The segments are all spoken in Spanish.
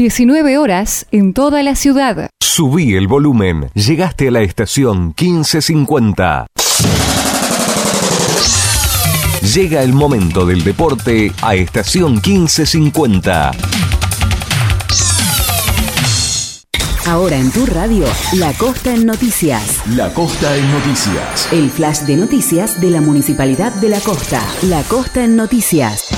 19 horas en toda la ciudad. Subí el volumen. Llegaste a la estación 1550. Llega el momento del deporte a estación 1550. Ahora en tu radio, La Costa en Noticias. La Costa en Noticias. El flash de noticias de la Municipalidad de La Costa. La Costa en Noticias.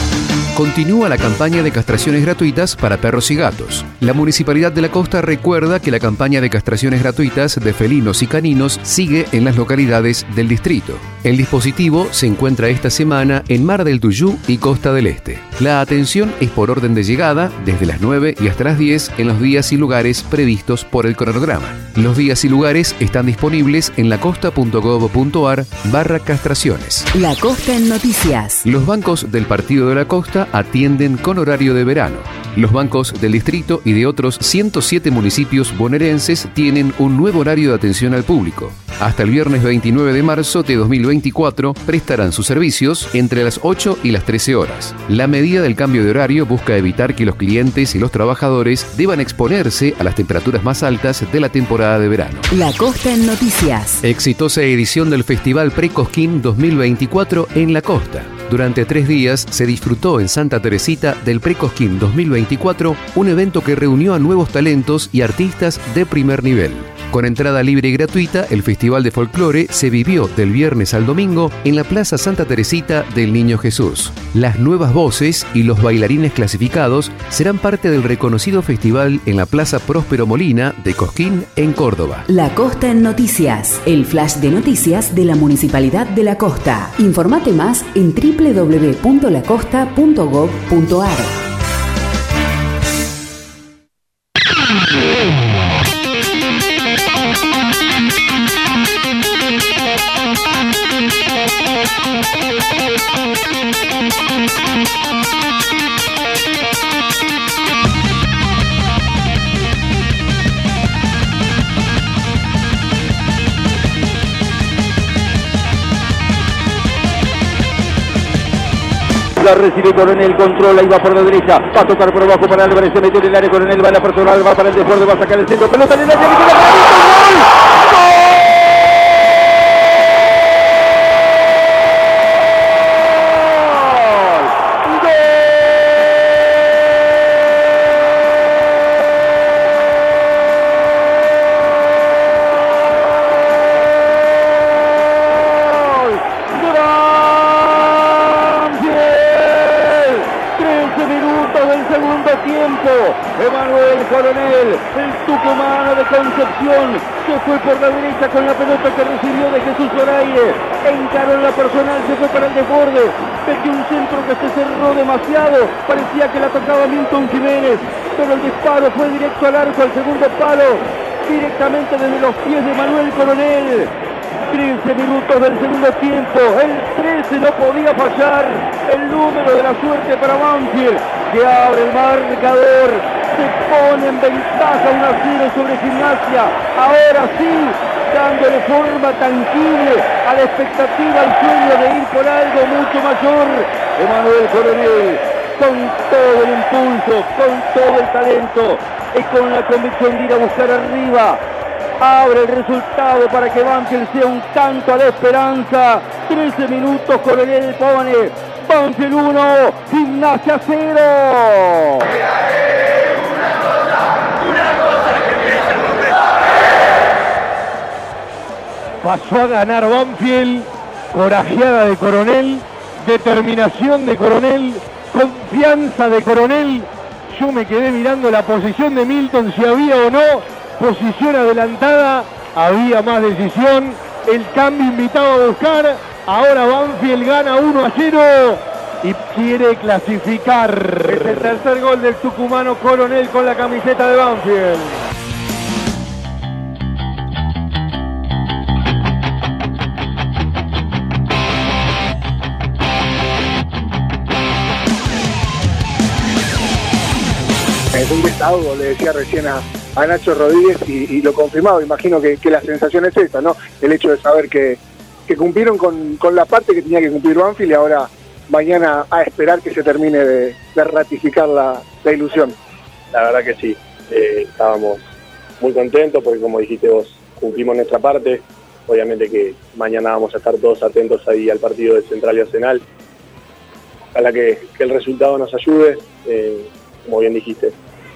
Continúa la campaña de castraciones gratuitas para perros y gatos. La Municipalidad de la Costa recuerda que la campaña de castraciones gratuitas de felinos y caninos sigue en las localidades del distrito. El dispositivo se encuentra esta semana en Mar del Tuyú y Costa del Este. La atención es por orden de llegada desde las 9 y hasta las 10 en los días y lugares previstos por el cronograma. Los días y lugares están disponibles en lacosta.gov.ar barra castraciones. La Costa en Noticias. Los bancos del Partido de la Costa atienden con horario de verano. Los bancos del distrito y de otros 107 municipios bonaerenses tienen un nuevo horario de atención al público. Hasta el viernes 29 de marzo de 2024 prestarán sus servicios entre las 8 y las 13 horas. La medida del cambio de horario busca evitar que los clientes y los trabajadores deban exponerse a las temperaturas más altas de la temporada de verano. La Costa en Noticias. Exitosa edición del Festival Precosquín 2024 en la costa. Durante tres días se disfrutó en Santa Teresita del Precosquín 2024, un evento que reunió a nuevos talentos y artistas de primer nivel. Con entrada libre y gratuita, el Festival de Folclore se vivió del viernes al domingo en la Plaza Santa Teresita del Niño Jesús. Las nuevas voces y los bailarines clasificados serán parte del reconocido festival en la Plaza Próspero Molina de Cosquín, en Córdoba. La Costa en Noticias, el flash de noticias de la Municipalidad de La Costa. Informate más en www.lacosta.gov.ar. La recibe Coronel, controla y va por la derecha. Va a tocar por abajo para Álvarez. Se mete en el área Coronel. Va a la personal, va para el desborde, va a sacar el centro. Pelota en el área. Concepción, se fue por la derecha con la pelota que recibió de Jesús Zoraire, encaró en la personal, se fue para el desborde, metió un centro que se cerró demasiado, parecía que la tocaba Milton Jiménez, pero el disparo fue directo al arco, al segundo palo, directamente desde los pies de Manuel Coronel. 15 minutos del segundo tiempo, el 13 no podía fallar, el número de la suerte para Banfield, que abre el marcador, se pone en ventaja 1 a 0 sobre Gimnasia, ahora sí, dándole forma tangible a la expectativa, al sueño de ir por algo mucho mayor, Emanuel Coronel, con todo el impulso, con todo el talento y con la convicción de ir a buscar arriba, abre el resultado para que Banfield sea un canto a la esperanza. 13 minutos, Coronel pone Banfield 1, Gimnasia 0. Pasó a ganar Banfield, corajeada de Coronel, determinación de Coronel, confianza de Coronel. Yo me quedé mirando la posición de Milton, si había o no posición adelantada, había más decisión, el cambio invitado a buscar, ahora Banfield gana 1 a 0 y quiere clasificar. Es el tercer gol del tucumano Coronel con la camiseta de Banfield. Es un desahogo, le decía recién a, a Nacho Rodríguez y, y lo confirmaba. Imagino que, que, la sensación es esta, ¿no? El hecho de saber que, que cumplieron con, con, la parte que tenía que cumplir Banfield y ahora mañana a esperar que se termine de, de ratificar la, la, ilusión. la verdad que sí, eh, estábamos muy contentos porque como dijiste vos, cumplimos nuestra parte. Obviamente que mañana vamos a estar todos atentos ahí al partido de Central y Arsenal. Ojalá que, que el resultado nos ayude. Eh, como bien dijiste,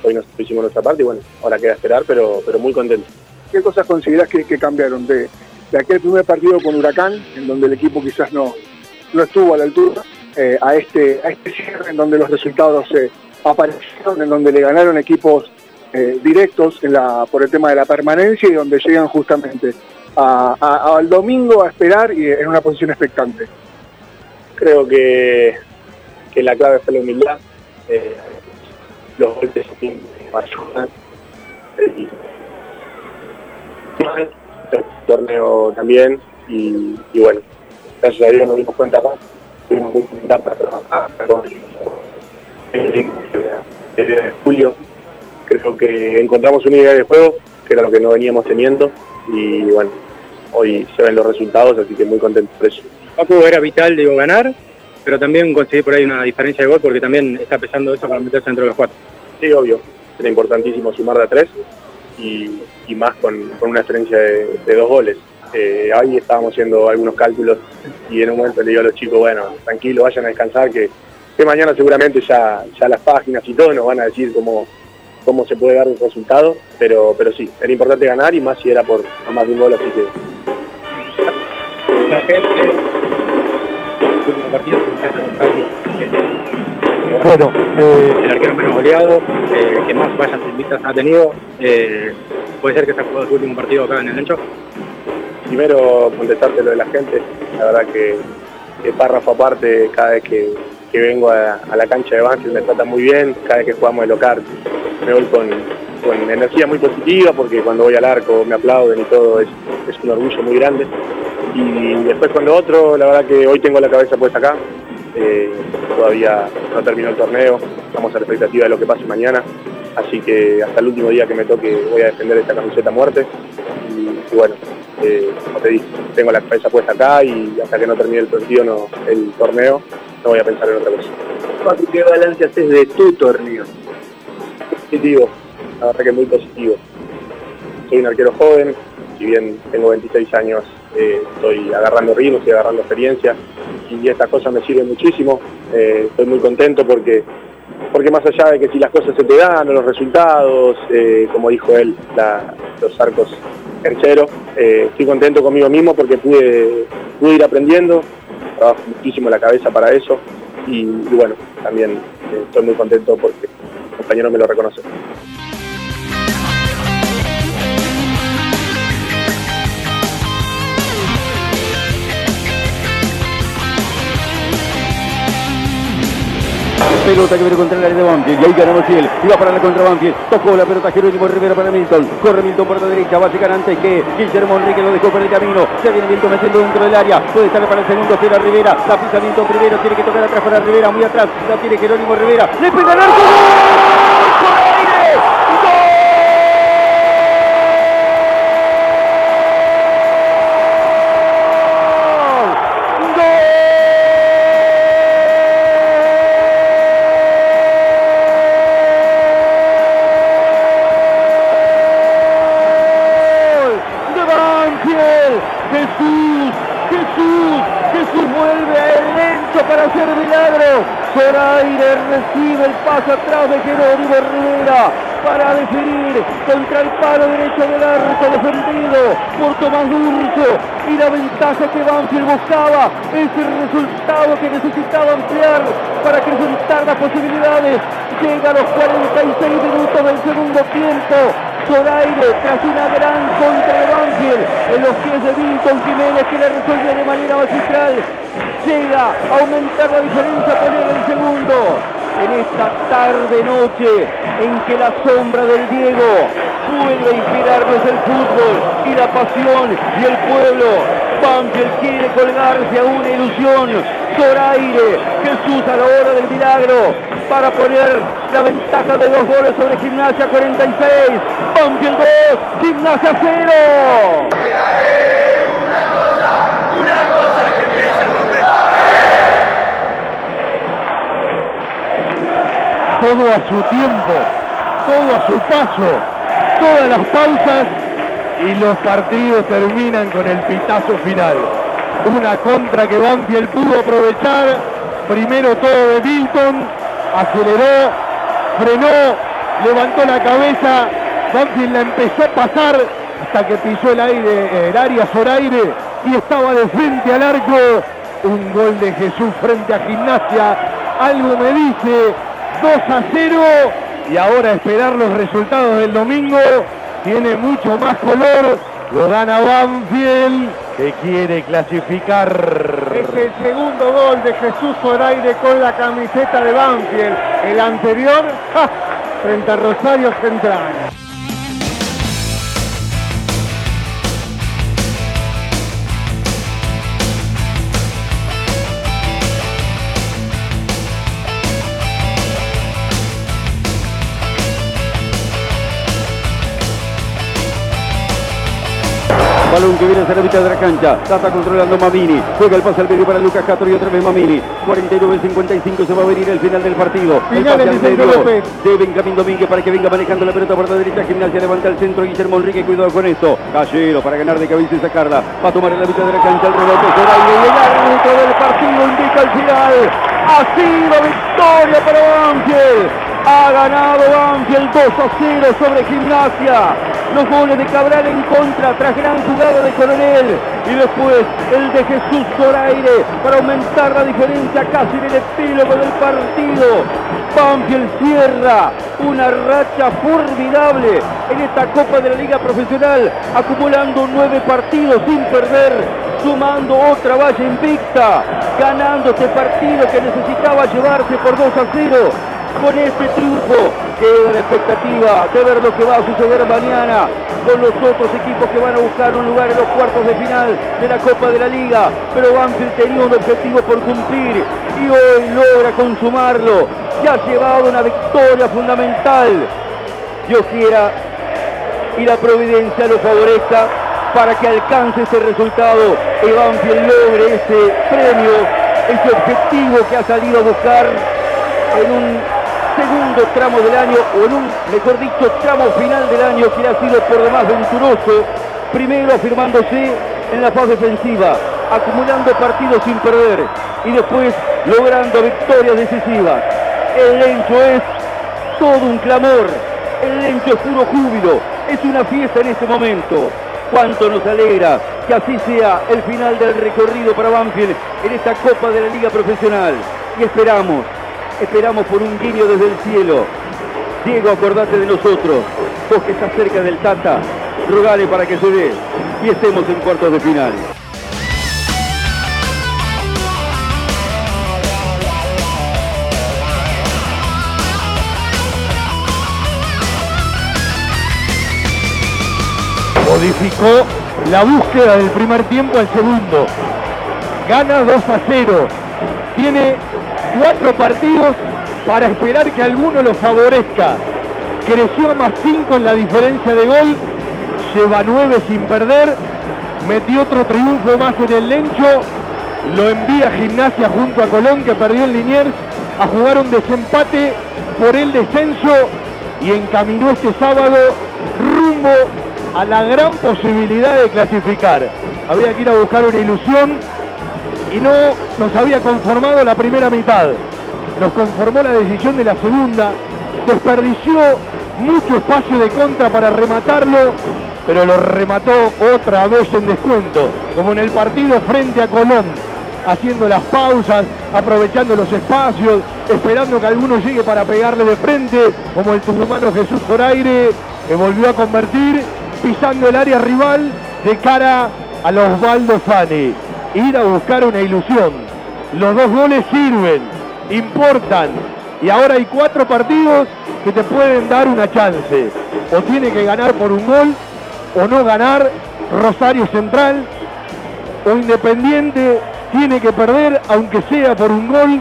hoy nos hicimos nuestra parte y bueno, ahora queda esperar, pero, pero muy contento. ¿Qué cosas considerás que, que cambiaron de, de, aquel primer partido con Huracán, en donde el equipo quizás no, no estuvo a la altura, eh, a, este, a este cierre en donde los resultados eh, aparecieron, en donde le ganaron equipos eh, directos en la, por el tema de la permanencia y donde llegan justamente a, a, al domingo a esperar y en una posición expectante? Creo que, que la clave fue la humildad. Eh, los golpes ayudan. Y, el torneo también y, y, bueno, gracias a Dios nos dimos cuenta más, tuvimos muy para trabajar desde julio creo que encontramos una idea de juego que era lo que no veníamos teniendo y bueno, hoy se ven los resultados, así que muy contento por eso. Paco era vital, digo, ganar, pero también conseguir por ahí una diferencia de gol porque también está pesando eso para meterse dentro de los cuatro. Sí, obvio, era importantísimo sumar de a tres y, y más con, con, una diferencia de, de dos goles. Eh, ahí estábamos haciendo algunos cálculos y en un momento le digo a los chicos, bueno, tranquilo, vayan a descansar, que, que mañana seguramente ya, ya las páginas y todo nos van a decir cómo, cómo se puede dar el resultado, pero, pero sí, era importante ganar y más si era por, por más de un gol, así que... La gente, último partido, bueno, eh, el arquero menos goleado, eh, que más vallas vistas ha tenido, eh, puede ser que se ha jugado su último partido acá en el Ancho. Primero, contestarte lo de la gente, la verdad que, que párrafo aparte, cada vez que, que vengo a, la cancha de Banfield me trata muy bien, cada vez que jugamos de local me voy con, con energía muy positiva porque cuando voy al arco me aplauden y todo, es, es un orgullo muy grande. Y después con lo otro, la verdad que hoy tengo la cabeza puesta acá, eh, todavía no terminó el torneo, estamos a la expectativa de lo que pase mañana, así que hasta el último día que me toque voy a defender esta camiseta a muerte y, bueno, eh, como te dije, tengo la cabeza puesta acá y hasta que no termine el partido, el torneo, no voy a pensar en otra cosa. ¿qué balance haces de tu torneo? Positivo, la verdad que muy positivo. Soy un arquero joven, si bien tengo 26 años, eh, estoy agarrando ritmo, estoy agarrando experiencia y estas cosas me sirven muchísimo. Eh, estoy muy contento porque, porque más allá de que si las cosas se te dan o los resultados, eh, como dijo él, la, los arcos tercero, eh, estoy contento conmigo mismo porque pude, pude ir aprendiendo, trabajo muchísimo la cabeza para eso y, y bueno, también eh, estoy muy contento porque el compañero me lo reconoce. Pelota que viene contra el área de Banfield. Y ahí ganamos él y va para la contra Banfield. Tocó la pelota Jerónimo Rivera para Milton. Corre Milton por la derecha. Va a llegar antes que Guillermo Enrique. Lo dejó por el camino. Se viene Milton metiendo dentro del área. Puede estar para el segundo. Será Rivera. La pisa Milton primero. Tiene que tocar atrás para Rivera. Muy atrás. La tiene Jerónimo Rivera. Le pega el arco contra el palo derecho del arco defendido por Tomás Durso y la ventaja que Banfield buscaba es el resultado que necesitaba ampliar para acrecentar las posibilidades. Llega a los 46 minutos del segundo tiempo. Zoraire tras una gran contra de Banfield en los pies de Milton Jiménez que le resuelve de manera magistral. Llega a aumentar la diferencia poner el segundo. En esta tarde noche en que la sombra del Diego vuelve a inspirarnos el fútbol y la pasión y el pueblo. Banfield quiere colgarse a una ilusión. Zoraire, Jesús a la hora del milagro para poner la ventaja de dos goles sobre Gimnasia 46. Banfield 2, Gimnasia 0. Todo a su tiempo. todo a su paso, todas las pausas y los partidos terminan con el pitazo final. Una contra que Banfield pudo aprovechar, primero todo de Milton, aceleró, frenó, levantó la cabeza, Banfield la empezó a pasar hasta que pisó el aire, el área aire y estaba de frente al arco. Un gol de Jesús frente a Gimnasia. Algo me dice 2 a 0 y ahora esperar los resultados del domingo tiene mucho más color. Lo gana Banfield que quiere clasificar. Es el segundo gol de Jesús Zoraire con la camiseta de Banfield. El anterior frente a Rosario Central. Balón que viene hacia la mitad de la cancha. Tata controlando Mamini. Juega el pase al medio para Lucas Castro y otra vez Mamini. 49-55 se va a venir el final del partido. El pase al de Benjamín Domínguez para que venga manejando la pelota por la derecha. Gimnasia levanta el centro. Guillermo Enrique, cuidado con esto. Callero para ganar de cabeza y sacarla. Va a tomar en la mitad de la cancha el rebote. Zoraire y el árbitro del partido indica el final. Ha sido victoria para Banfield. Ha ganado Banfield 2 a 0 sobre Gimnasia los goles de Cabral en contra tras gran jugada de Coronel y después el de Jesús Zoraire para aumentar la diferencia casi en el epílogo del partido. Banfield cierra una racha formidable en esta Copa de la Liga Profesional, acumulando nueve partidos sin perder, sumando otra valla invicta, ganando este partido que necesitaba llevarse por 2 a 0 con este triunfo. Queda la expectativa de ver lo que va a suceder mañana con los otros equipos que van a buscar un lugar en los cuartos de final de la Copa de la Liga. Pero Banfield tenía un objetivo por cumplir y hoy logra consumarlo. Ya ha llevado una victoria fundamental. Dios quiera y la providencia lo favorezca para que alcance ese resultado y Banfield logre ese premio, ese objetivo que ha salido a buscar en un segundo tramo del año, o en un, mejor dicho, tramo final del año que ha sido por demás venturoso, primero afirmándose en la fase defensiva, acumulando partidos sin perder y después logrando victorias decisivas. El Lencho es todo un clamor, el Lencho es puro júbilo, es una fiesta en este momento. Cuánto nos alegra que así sea el final del recorrido para Banfield en esta Copa de la Liga Profesional. Y esperamos Esperamos por un guiño desde el cielo. Diego, acordate de nosotros. Vos que estás cerca del Tata, rogale para que se dé y estemos en cuartos de final. Modificó la búsqueda del primer tiempo al segundo. Gana 2 a 0. Tiene cuatro partidos para esperar que alguno lo favorezca. Creció a más cinco en la diferencia de gol, lleva nueve sin perder, metió otro triunfo más en el Lencho, lo envía a Gimnasia junto a Colón que perdió en Liniers a jugar un desempate por el descenso y encaminó este sábado rumbo a la gran posibilidad de clasificar. Había que ir a buscar una ilusión y no nos había conformado la primera mitad. Nos conformó la decisión de la segunda, desperdició mucho espacio de contra para rematarlo, pero lo remató otra vez en descuento, como en el partido frente a Colón, haciendo las pausas, aprovechando los espacios, esperando que alguno llegue para pegarle de frente, como el tucumano Jesús Zoraire, que volvió a convertir, pisando el área rival de cara a los Osvaldo Fani ir a buscar una ilusión. Los dos goles sirven, importan. Y ahora hay cuatro partidos que te pueden dar una chance. O tiene que ganar por un gol, o no ganar Rosario Central, o Independiente tiene que perder, aunque sea por un gol,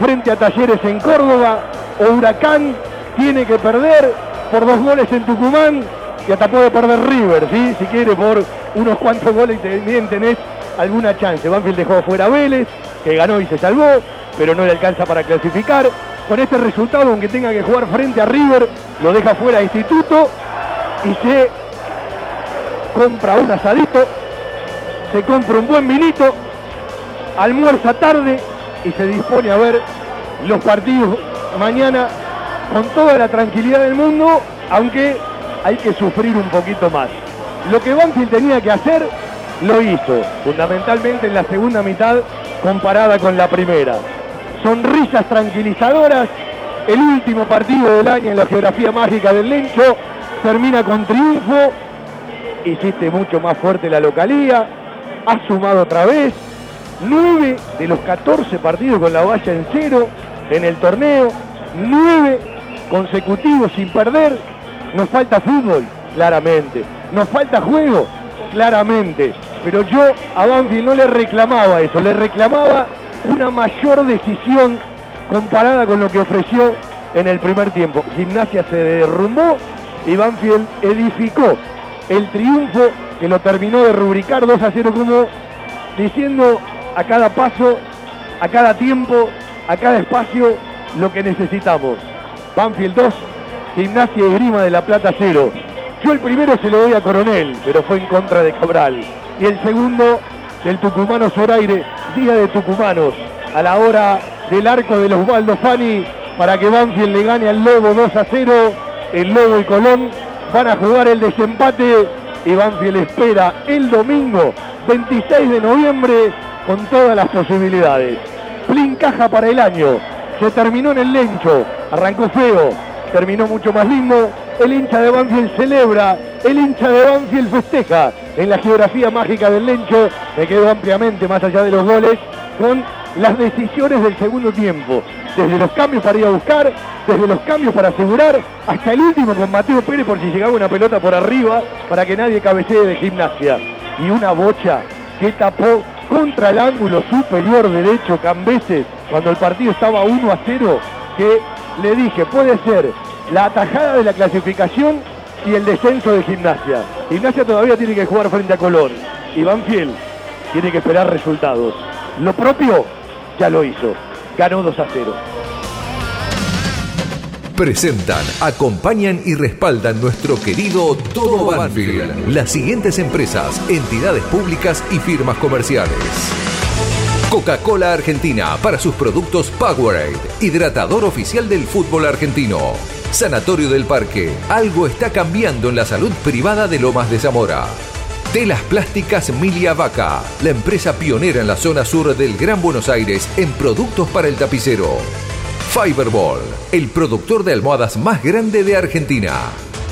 frente a Talleres en Córdoba, o Huracán tiene que perder por dos goles en Tucumán, y hasta puede perder River, ¿sí? si quiere por unos cuantos goles también tenés alguna chance. Banfield dejó fuera a Vélez, que ganó y se salvó, pero no le alcanza para clasificar. con este resultado, aunque tenga que jugar frente a River, lo deja fuera de Instituto y se compra un asadito, se compra un buen vinito, almuerza tarde y se dispone a ver los partidos mañana con toda la tranquilidad del mundo, aunque hay que sufrir un poquito más. Lo que Banfield tenía que hacer, lo hizo, fundamentalmente en la segunda mitad comparada con la primera. Sonrisas tranquilizadoras, el último partido del año en la geografía mágica del Lencho termina con triunfo, hiciste mucho más fuerte la localía, has sumado otra vez, 9 de los 14 partidos con la valla en cero en el torneo, 9 consecutivos sin perder, nos falta fútbol, claramente, nos falta juego, claramente, pero yo a Banfield no le reclamaba eso, le reclamaba una mayor decisión comparada con lo que ofreció en el primer tiempo. Gimnasia se derrumbó y Banfield edificó el triunfo que lo terminó de rubricar 2 a 0 como diciendo a cada paso, a cada tiempo, a cada espacio lo que necesitamos. Banfield 2, Gimnasia y Grima de la Plata 0. Yo el primero se lo doy a Coronel, pero fue en contra de Cabral. Y el segundo del tucumano Zoraire, Día de Tucumanos, a la hora del arco de los Baldo Fani, para que Banfield le gane al Lobo 2 a 0. El Lobo y Colón van a jugar el desempate y Banfield espera el domingo 26 de noviembre con todas las posibilidades. Plin caja para el año. Se terminó en el lencho. Arrancó feo. Terminó mucho más lindo. El hincha de Banfield celebra. El hincha de Banfield festeja. En la geografía mágica del lencho me quedó ampliamente más allá de los goles con las decisiones del segundo tiempo. Desde los cambios para ir a buscar, desde los cambios para asegurar, hasta el último con Mateo Pérez por si llegaba una pelota por arriba para que nadie cabecee de gimnasia. Y una bocha que tapó contra el ángulo superior derecho Cambeses cuando el partido estaba 1 a 0 que le dije puede ser la atajada de la clasificación y el descenso de gimnasia. Gimnasia todavía tiene que jugar frente a Colón y Banfield tiene que esperar resultados. Lo propio ya lo hizo. Ganó 2 a 0. Presentan, acompañan y respaldan nuestro querido Todo Banfield. Las siguientes empresas, entidades públicas y firmas comerciales. Coca-Cola Argentina para sus productos Powerade, hidratador oficial del fútbol argentino. Sanatorio del Parque, algo está cambiando en la salud privada de Lomas de Zamora. Telas Plásticas Milia Vaca, la empresa pionera en la zona sur del Gran Buenos Aires en productos para el tapicero. Fiberball, el productor de almohadas más grande de Argentina.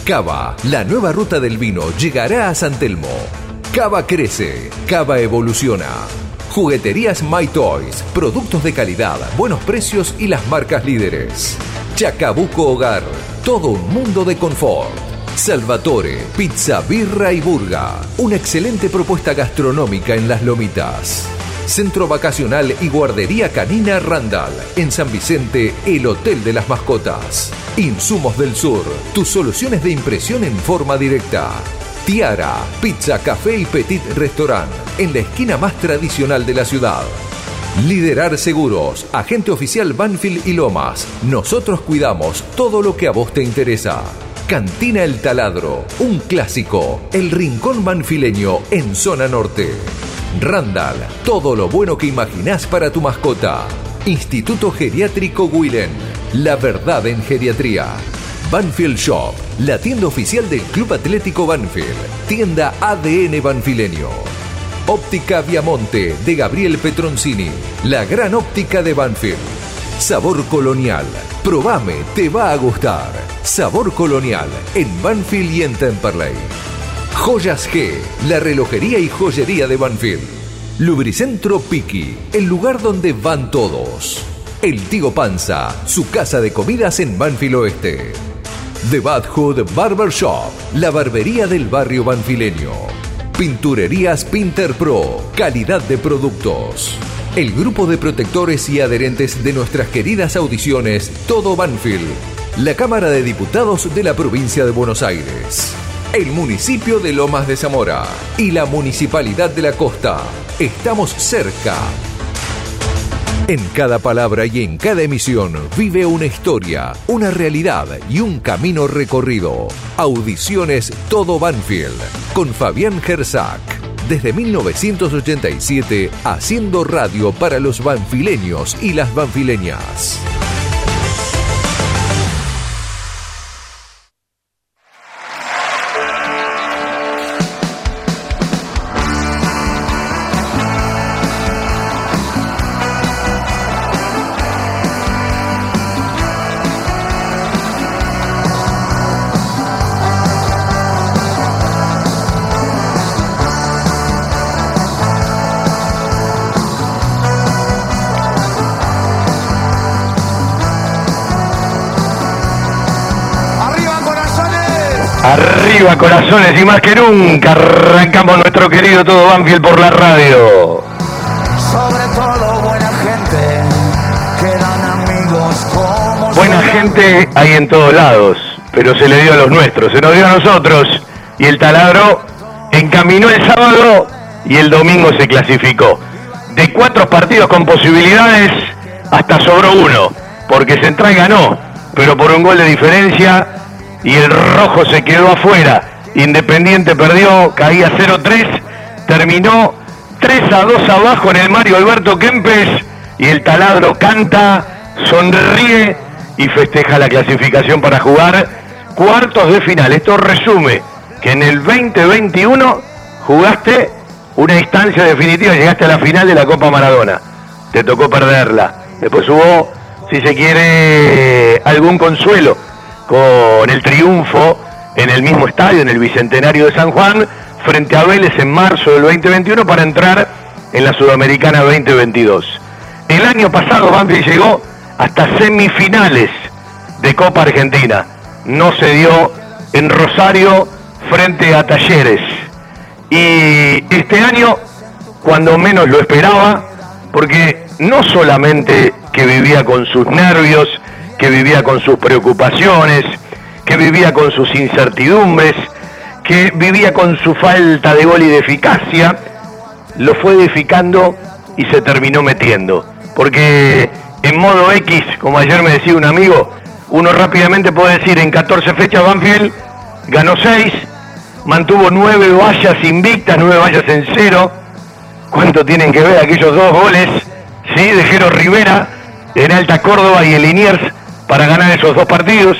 Cava, la nueva ruta del vino llegará a San Telmo. Cava crece, Cava evoluciona. Jugueterías My Toys, productos de calidad, buenos precios y las marcas líderes. Chacabuco Hogar, todo un mundo de confort. Salvatore, pizza, birra y burga. Una excelente propuesta gastronómica en las lomitas. Centro Vacacional y Guardería Canina Randall. En San Vicente, el Hotel de las Mascotas. Insumos del Sur. Tus soluciones de impresión en forma directa. Tiara, Pizza, Café y Petit Restaurant. En la esquina más tradicional de la ciudad. Liderar Seguros, agente oficial Banfield y Lomas. Nosotros cuidamos todo lo que a vos te interesa. Cantina El Taladro, un clásico, el rincón banfileño en zona norte. Randall, todo lo bueno que imaginás para tu mascota. Instituto Geriátrico Willen, la verdad en geriatría. Banfield Shop, la tienda oficial del Club Atlético Banfield, tienda ADN Banfileño. Óptica Viamonte de Gabriel Petroncini, la gran óptica de Banfield. Sabor colonial, probame, te va a gustar. Sabor colonial en Banfield y en Temperley. Joyas G, la relojería y joyería de Banfield. Lubricentro Piki, el lugar donde van todos. El Tigo Panza, su casa de comidas en Banfield Oeste. The Bad Hood Barber Shop, la barbería del barrio banfileño. Pinturerías Pinter Pro, calidad de productos. El grupo de protectores y adherentes de nuestras queridas audiciones Todo Banfield. La Cámara de Diputados de la provincia de Buenos Aires. El municipio de Lomas de Zamora y la Municipalidad de la Costa. Estamos cerca. En cada palabra y en cada emisión vive una historia, una realidad y un camino recorrido. Audiciones Todo Banfield con Fabián Gersak. Desde 1987 haciendo radio para los banfileños y las banfileñas. Corazones y más que nunca arrancamos nuestro querido todo Banfield por la radio. Sobre todo buena gente, quedan amigos como Buena gente hay en todos lados, pero se le dio a los nuestros, se nos dio a nosotros y el taladro encaminó el sábado y el domingo se clasificó. De cuatro partidos con posibilidades, hasta sobró uno, porque Central ganó, pero por un gol de diferencia y el rojo se quedó afuera. Independiente perdió, caía 0-3, terminó 3 a 2 abajo en el Mario Alberto Kempes y el taladro canta, sonríe y festeja la clasificación para jugar cuartos de final. Esto resume que en el 2021 jugaste una instancia definitiva, llegaste a la final de la Copa Maradona. Te tocó perderla. Después hubo, si se quiere, algún consuelo con el triunfo en el mismo estadio, en el Bicentenario de San Juan, frente a Vélez en marzo del 2021 para entrar en la Sudamericana 2022. El año pasado Banfield llegó hasta semifinales de Copa Argentina. No se dio en Rosario frente a Talleres. Y este año, cuando menos lo esperaba, porque no solamente que vivía con sus nervios, que vivía con sus preocupaciones, que vivía con sus incertidumbres, que vivía con su falta de gol y de eficacia, lo fue edificando y se terminó metiendo. Porque en modo X, como ayer me decía un amigo, uno rápidamente puede decir en 14 fechas Banfield ganó 6, mantuvo 9 vallas invictas, 9 vallas en cero. ¿Cuánto tienen que ver aquellos dos goles? Sí, de Rivera en Alta Córdoba y el Liniers para ganar esos dos partidos.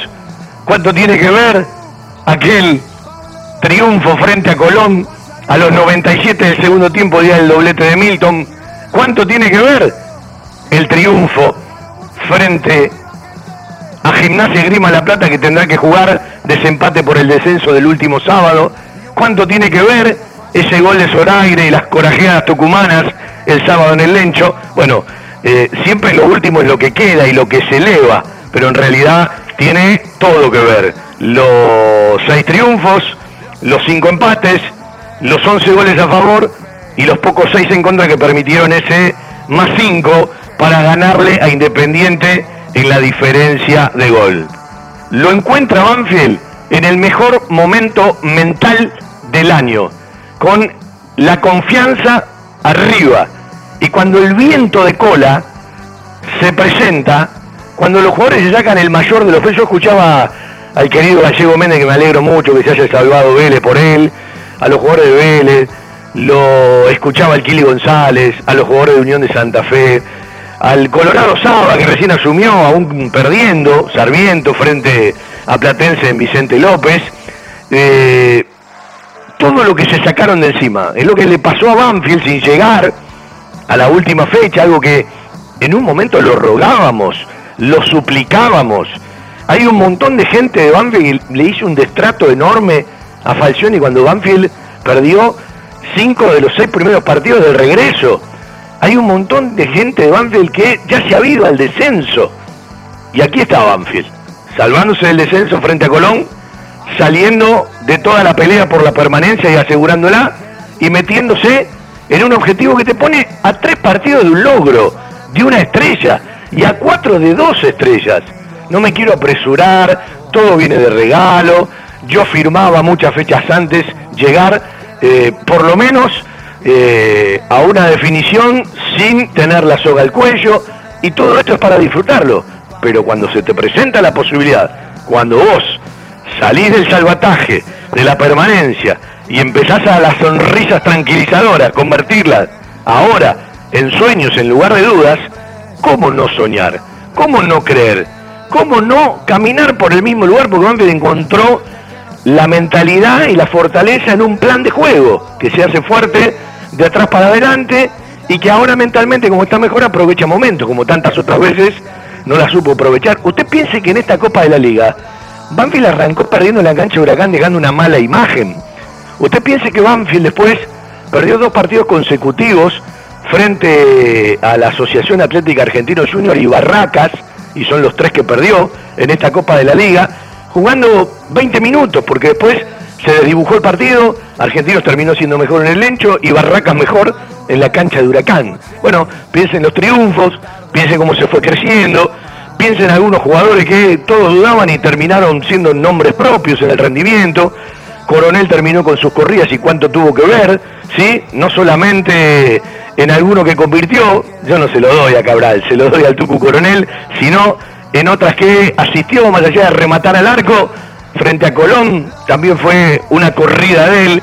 ¿Cuánto tiene que ver aquel triunfo frente a Colón a los 97 del segundo tiempo, día del doblete de Milton? ¿Cuánto tiene que ver el triunfo frente a Gimnasia Grima La Plata que tendrá que jugar desempate por el descenso del último sábado? ¿Cuánto tiene que ver ese gol de Zoraire y las corajeadas tucumanas el sábado en el Lencho? Bueno, eh, siempre lo último es lo que queda y lo que se eleva pero en realidad tiene todo que ver. Los seis triunfos, los cinco empates, los once goles a favor y los pocos seis en contra que permitieron ese más cinco para ganarle a Independiente en la diferencia de gol. Lo encuentra Banfield en el mejor momento mental del año, con la confianza arriba. Y cuando el viento de cola se presenta, cuando los jugadores se sacan el mayor de los pesos, yo escuchaba al querido Gallego Méndez, que me alegro mucho que se haya salvado Vélez por él, a los jugadores de Vélez, lo escuchaba al Kili González, a los jugadores de Unión de Santa Fe, al Colorado Saba, que recién asumió, aún perdiendo, Sarmiento frente a Platense en Vicente López. Eh, todo lo que se sacaron de encima, es lo que le pasó a Banfield sin llegar a la última fecha, algo que en un momento lo rogábamos lo suplicábamos. Hay un montón de gente de Banfield que le hizo un destrato enorme a Falcioni cuando Banfield perdió cinco de los seis primeros partidos del regreso. Hay un montón de gente de Banfield que ya se ha ido al descenso. Y aquí está Banfield, salvándose del descenso frente a Colón, saliendo de toda la pelea por la permanencia y asegurándola, y metiéndose en un objetivo que te pone a tres partidos de un logro, de una estrella y a cuatro de dos estrellas. No me quiero apresurar, todo viene de regalo. Yo firmaba muchas fechas antes llegar eh, por lo menos eh, a una definición sin tener la soga al cuello, y todo esto es para disfrutarlo. Pero cuando se te presenta la posibilidad, cuando vos salís del salvataje, de la permanencia, y empezás a las sonrisas tranquilizadoras, convertirlas ahora en sueños en lugar de dudas, ¿cómo no soñar? ¿Cómo no creer? ¿Cómo no caminar por el mismo lugar? Porque Banfield encontró la mentalidad y la fortaleza en un plan de juego que se hace fuerte de atrás para adelante y que ahora mentalmente, como está mejor, aprovecha momentos, como tantas otras veces no la supo aprovechar. Usted piense que en esta Copa de la Liga, Banfield arrancó perdiendo la cancha de Huracán, dejando una mala imagen. Usted piense que Banfield después perdió dos partidos consecutivos frente a la Asociación Atlética Argentino Junior y Barracas, y son los tres que perdió en esta Copa de la Liga, jugando 20 minutos, porque después se desdibujó el partido, Argentinos terminó siendo mejor en el Lencho y Barracas mejor en la cancha de Huracán. Bueno, piensen los triunfos, piensen cómo se fue creciendo, piensen algunos jugadores que todos dudaban y terminaron siendo nombres propios en el rendimiento. Coronel terminó con sus corridas y cuánto tuvo que ver, ¿sí? No solamente en alguno que convirtió, yo no se lo doy a Cabral, se lo doy al Tucu Coronel, sino en otras que asistió más allá de rematar al arco frente a Colón, también fue una corrida de él,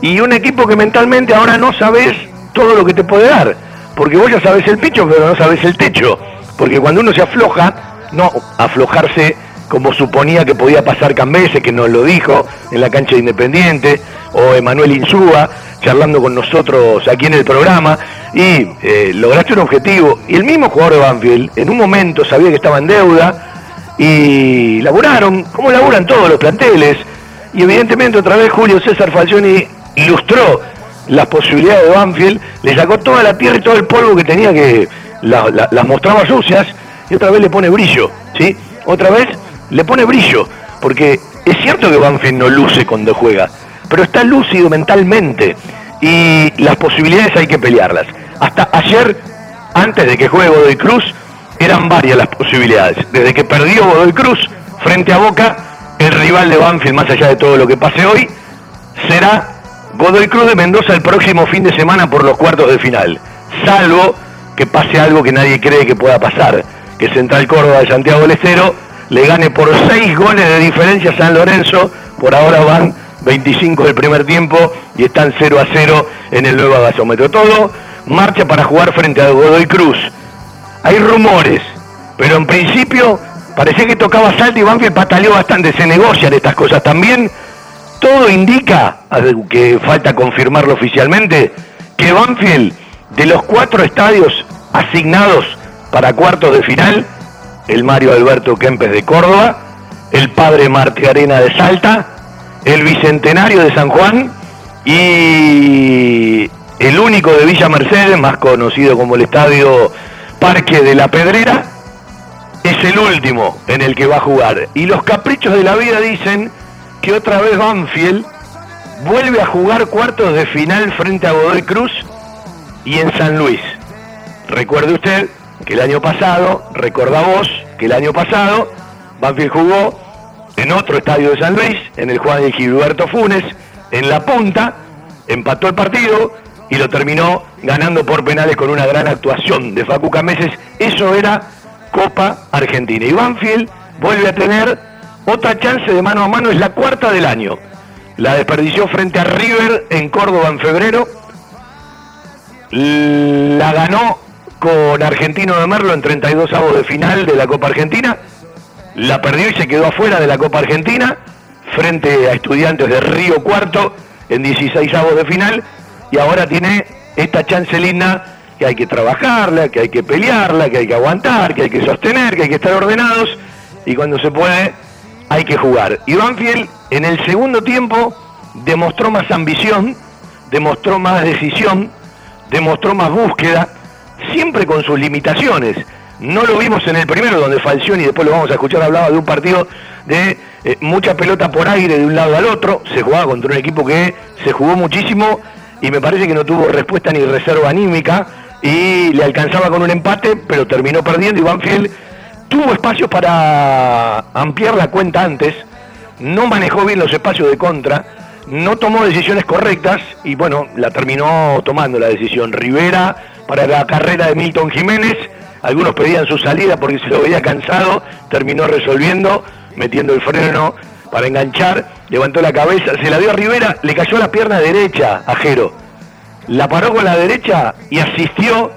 y un equipo que mentalmente ahora no sabes todo lo que te puede dar, porque vos ya sabes el pecho, pero no sabes el techo, porque cuando uno se afloja, no aflojarse como suponía que podía pasar Cambese, que nos lo dijo en la cancha de Independiente, o Emanuel Insúa, charlando con nosotros aquí en el programa, y eh, lograste un objetivo. Y el mismo jugador de Banfield, en un momento sabía que estaba en deuda, y laburaron, como laburan todos los planteles, y evidentemente otra vez Julio César Falcioni ilustró las posibilidades de Banfield, le sacó toda la tierra y todo el polvo que tenía que las mostraba sucias, y otra vez le pone brillo, ¿sí? Otra vez le pone brillo, porque es cierto que Banfield no luce cuando juega, pero está lúcido mentalmente y las posibilidades hay que pelearlas. Hasta ayer, antes de que juegue Godoy Cruz, eran varias las posibilidades. Desde que perdió Godoy Cruz frente a Boca, el rival de Banfield, más allá de todo lo que pase hoy, será Godoy Cruz de Mendoza el próximo fin de semana por los cuartos de final. Salvo que pase algo que nadie cree que pueda pasar, que Central Córdoba de Santiago del Estero le gane por seis goles de diferencia San Lorenzo, por ahora van 25 del primer tiempo y están 0 a 0 en el nuevo gasómetro. Todo marcha para jugar frente a Godoy Cruz. Hay rumores, pero en principio parecía que tocaba salto y Banfield pataleó bastante. Se negocian estas cosas también. Todo indica, que falta confirmarlo oficialmente, que Banfield, de los cuatro estadios asignados para cuartos de final, el Mario Alberto Kempes de Córdoba, el Padre Marte Arena de Salta, el Bicentenario de San Juan y el único de Villa Mercedes, más conocido como el Estadio Parque de la Pedrera, es el último en el que va a jugar. Y los caprichos de la vida dicen que otra vez Banfield vuelve a jugar cuartos de final frente a Godoy Cruz y en San Luis. Recuerde usted que el año pasado, recuerda vos que el año pasado Banfield jugó en otro estadio de San Luis, en el Juan de Gilberto Funes, en la punta, empató el partido y lo terminó ganando por penales con una gran actuación de Facu Cameses. Eso era Copa Argentina. Y Banfield vuelve a tener otra chance de mano a mano, es la cuarta del año. La desperdició frente a River en Córdoba en febrero. La ganó con Argentino de Merlo en 32 avos de final de la Copa Argentina. La perdió y se quedó afuera de la Copa Argentina frente a estudiantes de Río Cuarto en 16 avos de final. Y ahora tiene esta chance linda que hay que trabajarla, que hay que pelearla, que hay que aguantar, que hay que sostener, que hay que estar ordenados. Y cuando se puede, hay que jugar. Y Banfield en el segundo tiempo demostró más ambición, demostró más decisión, demostró más búsqueda siempre con sus limitaciones. No lo vimos en el primero, donde Falcioni, después lo vamos a escuchar, hablaba de un partido de eh, mucha pelota por aire de un lado al otro. Se jugaba contra un equipo que se jugó muchísimo y me parece que no tuvo respuesta ni reserva anímica y le alcanzaba con un empate, pero terminó perdiendo y Banfield tuvo espacios para ampliar la cuenta antes, no manejó bien los espacios de contra, no tomó decisiones correctas y bueno, la terminó tomando la decisión. Rivera para la carrera de Milton Jiménez, algunos pedían su salida porque se lo veía cansado, terminó resolviendo, metiendo el freno para enganchar, levantó la cabeza, se la dio a Rivera, le cayó la pierna derecha a Jero. La paró con la derecha y asistió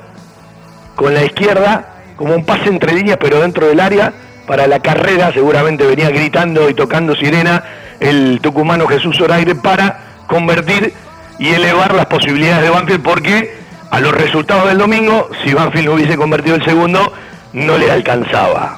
con la izquierda, como un pase entre líneas, pero dentro del área, para la carrera, seguramente venía gritando y tocando sirena el tucumano Jesús Zoraire para convertir y elevar las posibilidades de Banfield porque a los resultados del domingo, si Banfield no hubiese convertido el segundo, no le alcanzaba.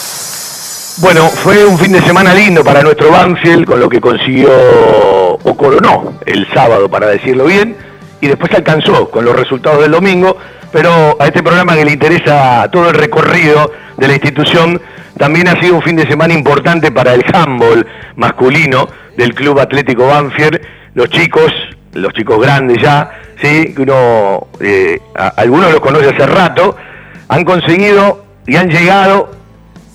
bueno, fue un fin de semana lindo para nuestro Banfield, con lo que consiguió o coronó el sábado, para decirlo bien, y después alcanzó con los resultados del domingo, pero a este programa que le interesa todo el recorrido de la institución, también ha sido un fin de semana importante para el handball masculino del Club Atlético Banfield, los chicos, los chicos grandes ya, sí, uno, eh, algunos los conoce hace rato, han conseguido y han llegado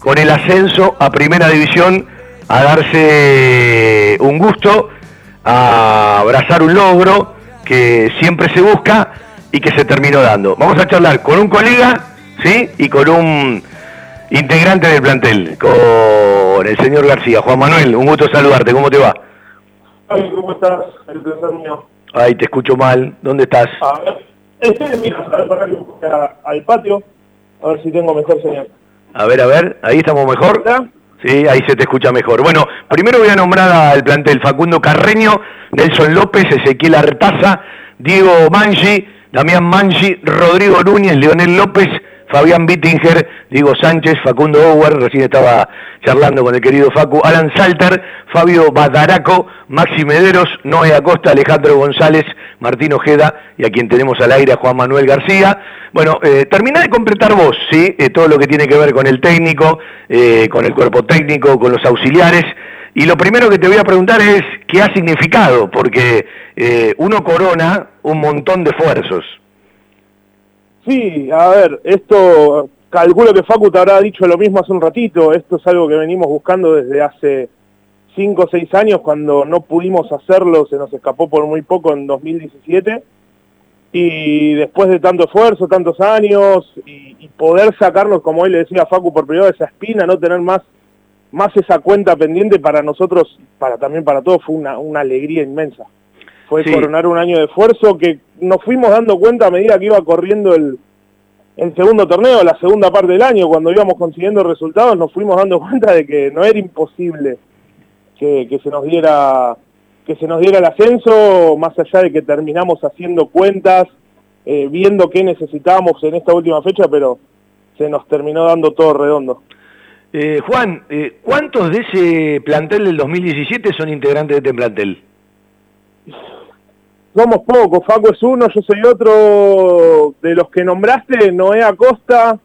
con el ascenso a primera división a darse un gusto, a abrazar un logro que siempre se busca y que se terminó dando. Vamos a charlar con un colega, ¿sí? Y con un integrante del plantel, con el señor García. Juan Manuel, un gusto saludarte, ¿cómo te va? Ay, ¿cómo estás? El placer mío. Ay, te escucho mal. ¿Dónde estás? A ver, este, mira, al patio, a ver si tengo mejor señal. A ver, a ver, ahí estamos mejor. Sí, ahí se te escucha mejor. Bueno, primero voy a nombrar al plantel Facundo Carreño, Nelson López, Ezequiel Artaza, Diego Mangi, Damián Mangi, Rodrigo Núñez, Leonel López, Fabián Bittinger, Diego Sánchez, Facundo Ower, recién estaba charlando con el querido Facu, Alan Salter, Fabio Badaraco, Maxi Mederos, Noé Acosta, Alejandro González, Martín Ojeda y a quien tenemos al aire a Juan Manuel García. Bueno, eh, terminá de completar vos, ¿sí? Eh, todo lo que tiene que ver con el técnico, eh, con el cuerpo técnico, con los auxiliares. Y lo primero que te voy a preguntar es qué ha significado, porque eh, uno corona un montón de esfuerzos. Sí, a ver, esto calculo que Facu te habrá dicho lo mismo hace un ratito, esto es algo que venimos buscando desde hace 5 o 6 años, cuando no pudimos hacerlo, se nos escapó por muy poco en 2017, y después de tanto esfuerzo, tantos años, y, poder sacarnos, como hoy le decía Facu por primera esa espina, no tener más, más esa cuenta pendiente para nosotros, para también para todos, fue una, una alegría inmensa fue coronar un año de esfuerzo que nos fuimos dando cuenta a medida que iba corriendo el, el segundo torneo, la segunda parte del año, cuando íbamos consiguiendo resultados, nos fuimos dando cuenta de que no era imposible que, que, se nos diera que se nos diera el ascenso, más allá de que terminamos haciendo cuentas, eh, viendo qué necesitábamos en esta última fecha, pero se nos terminó dando todo redondo. Eh, Juan, eh, ¿cuántos de ese plantel del 2017 son integrantes de este plantel? somos pocos, Faco es uno, yo soy otro de los que nombraste, Noé Acosta,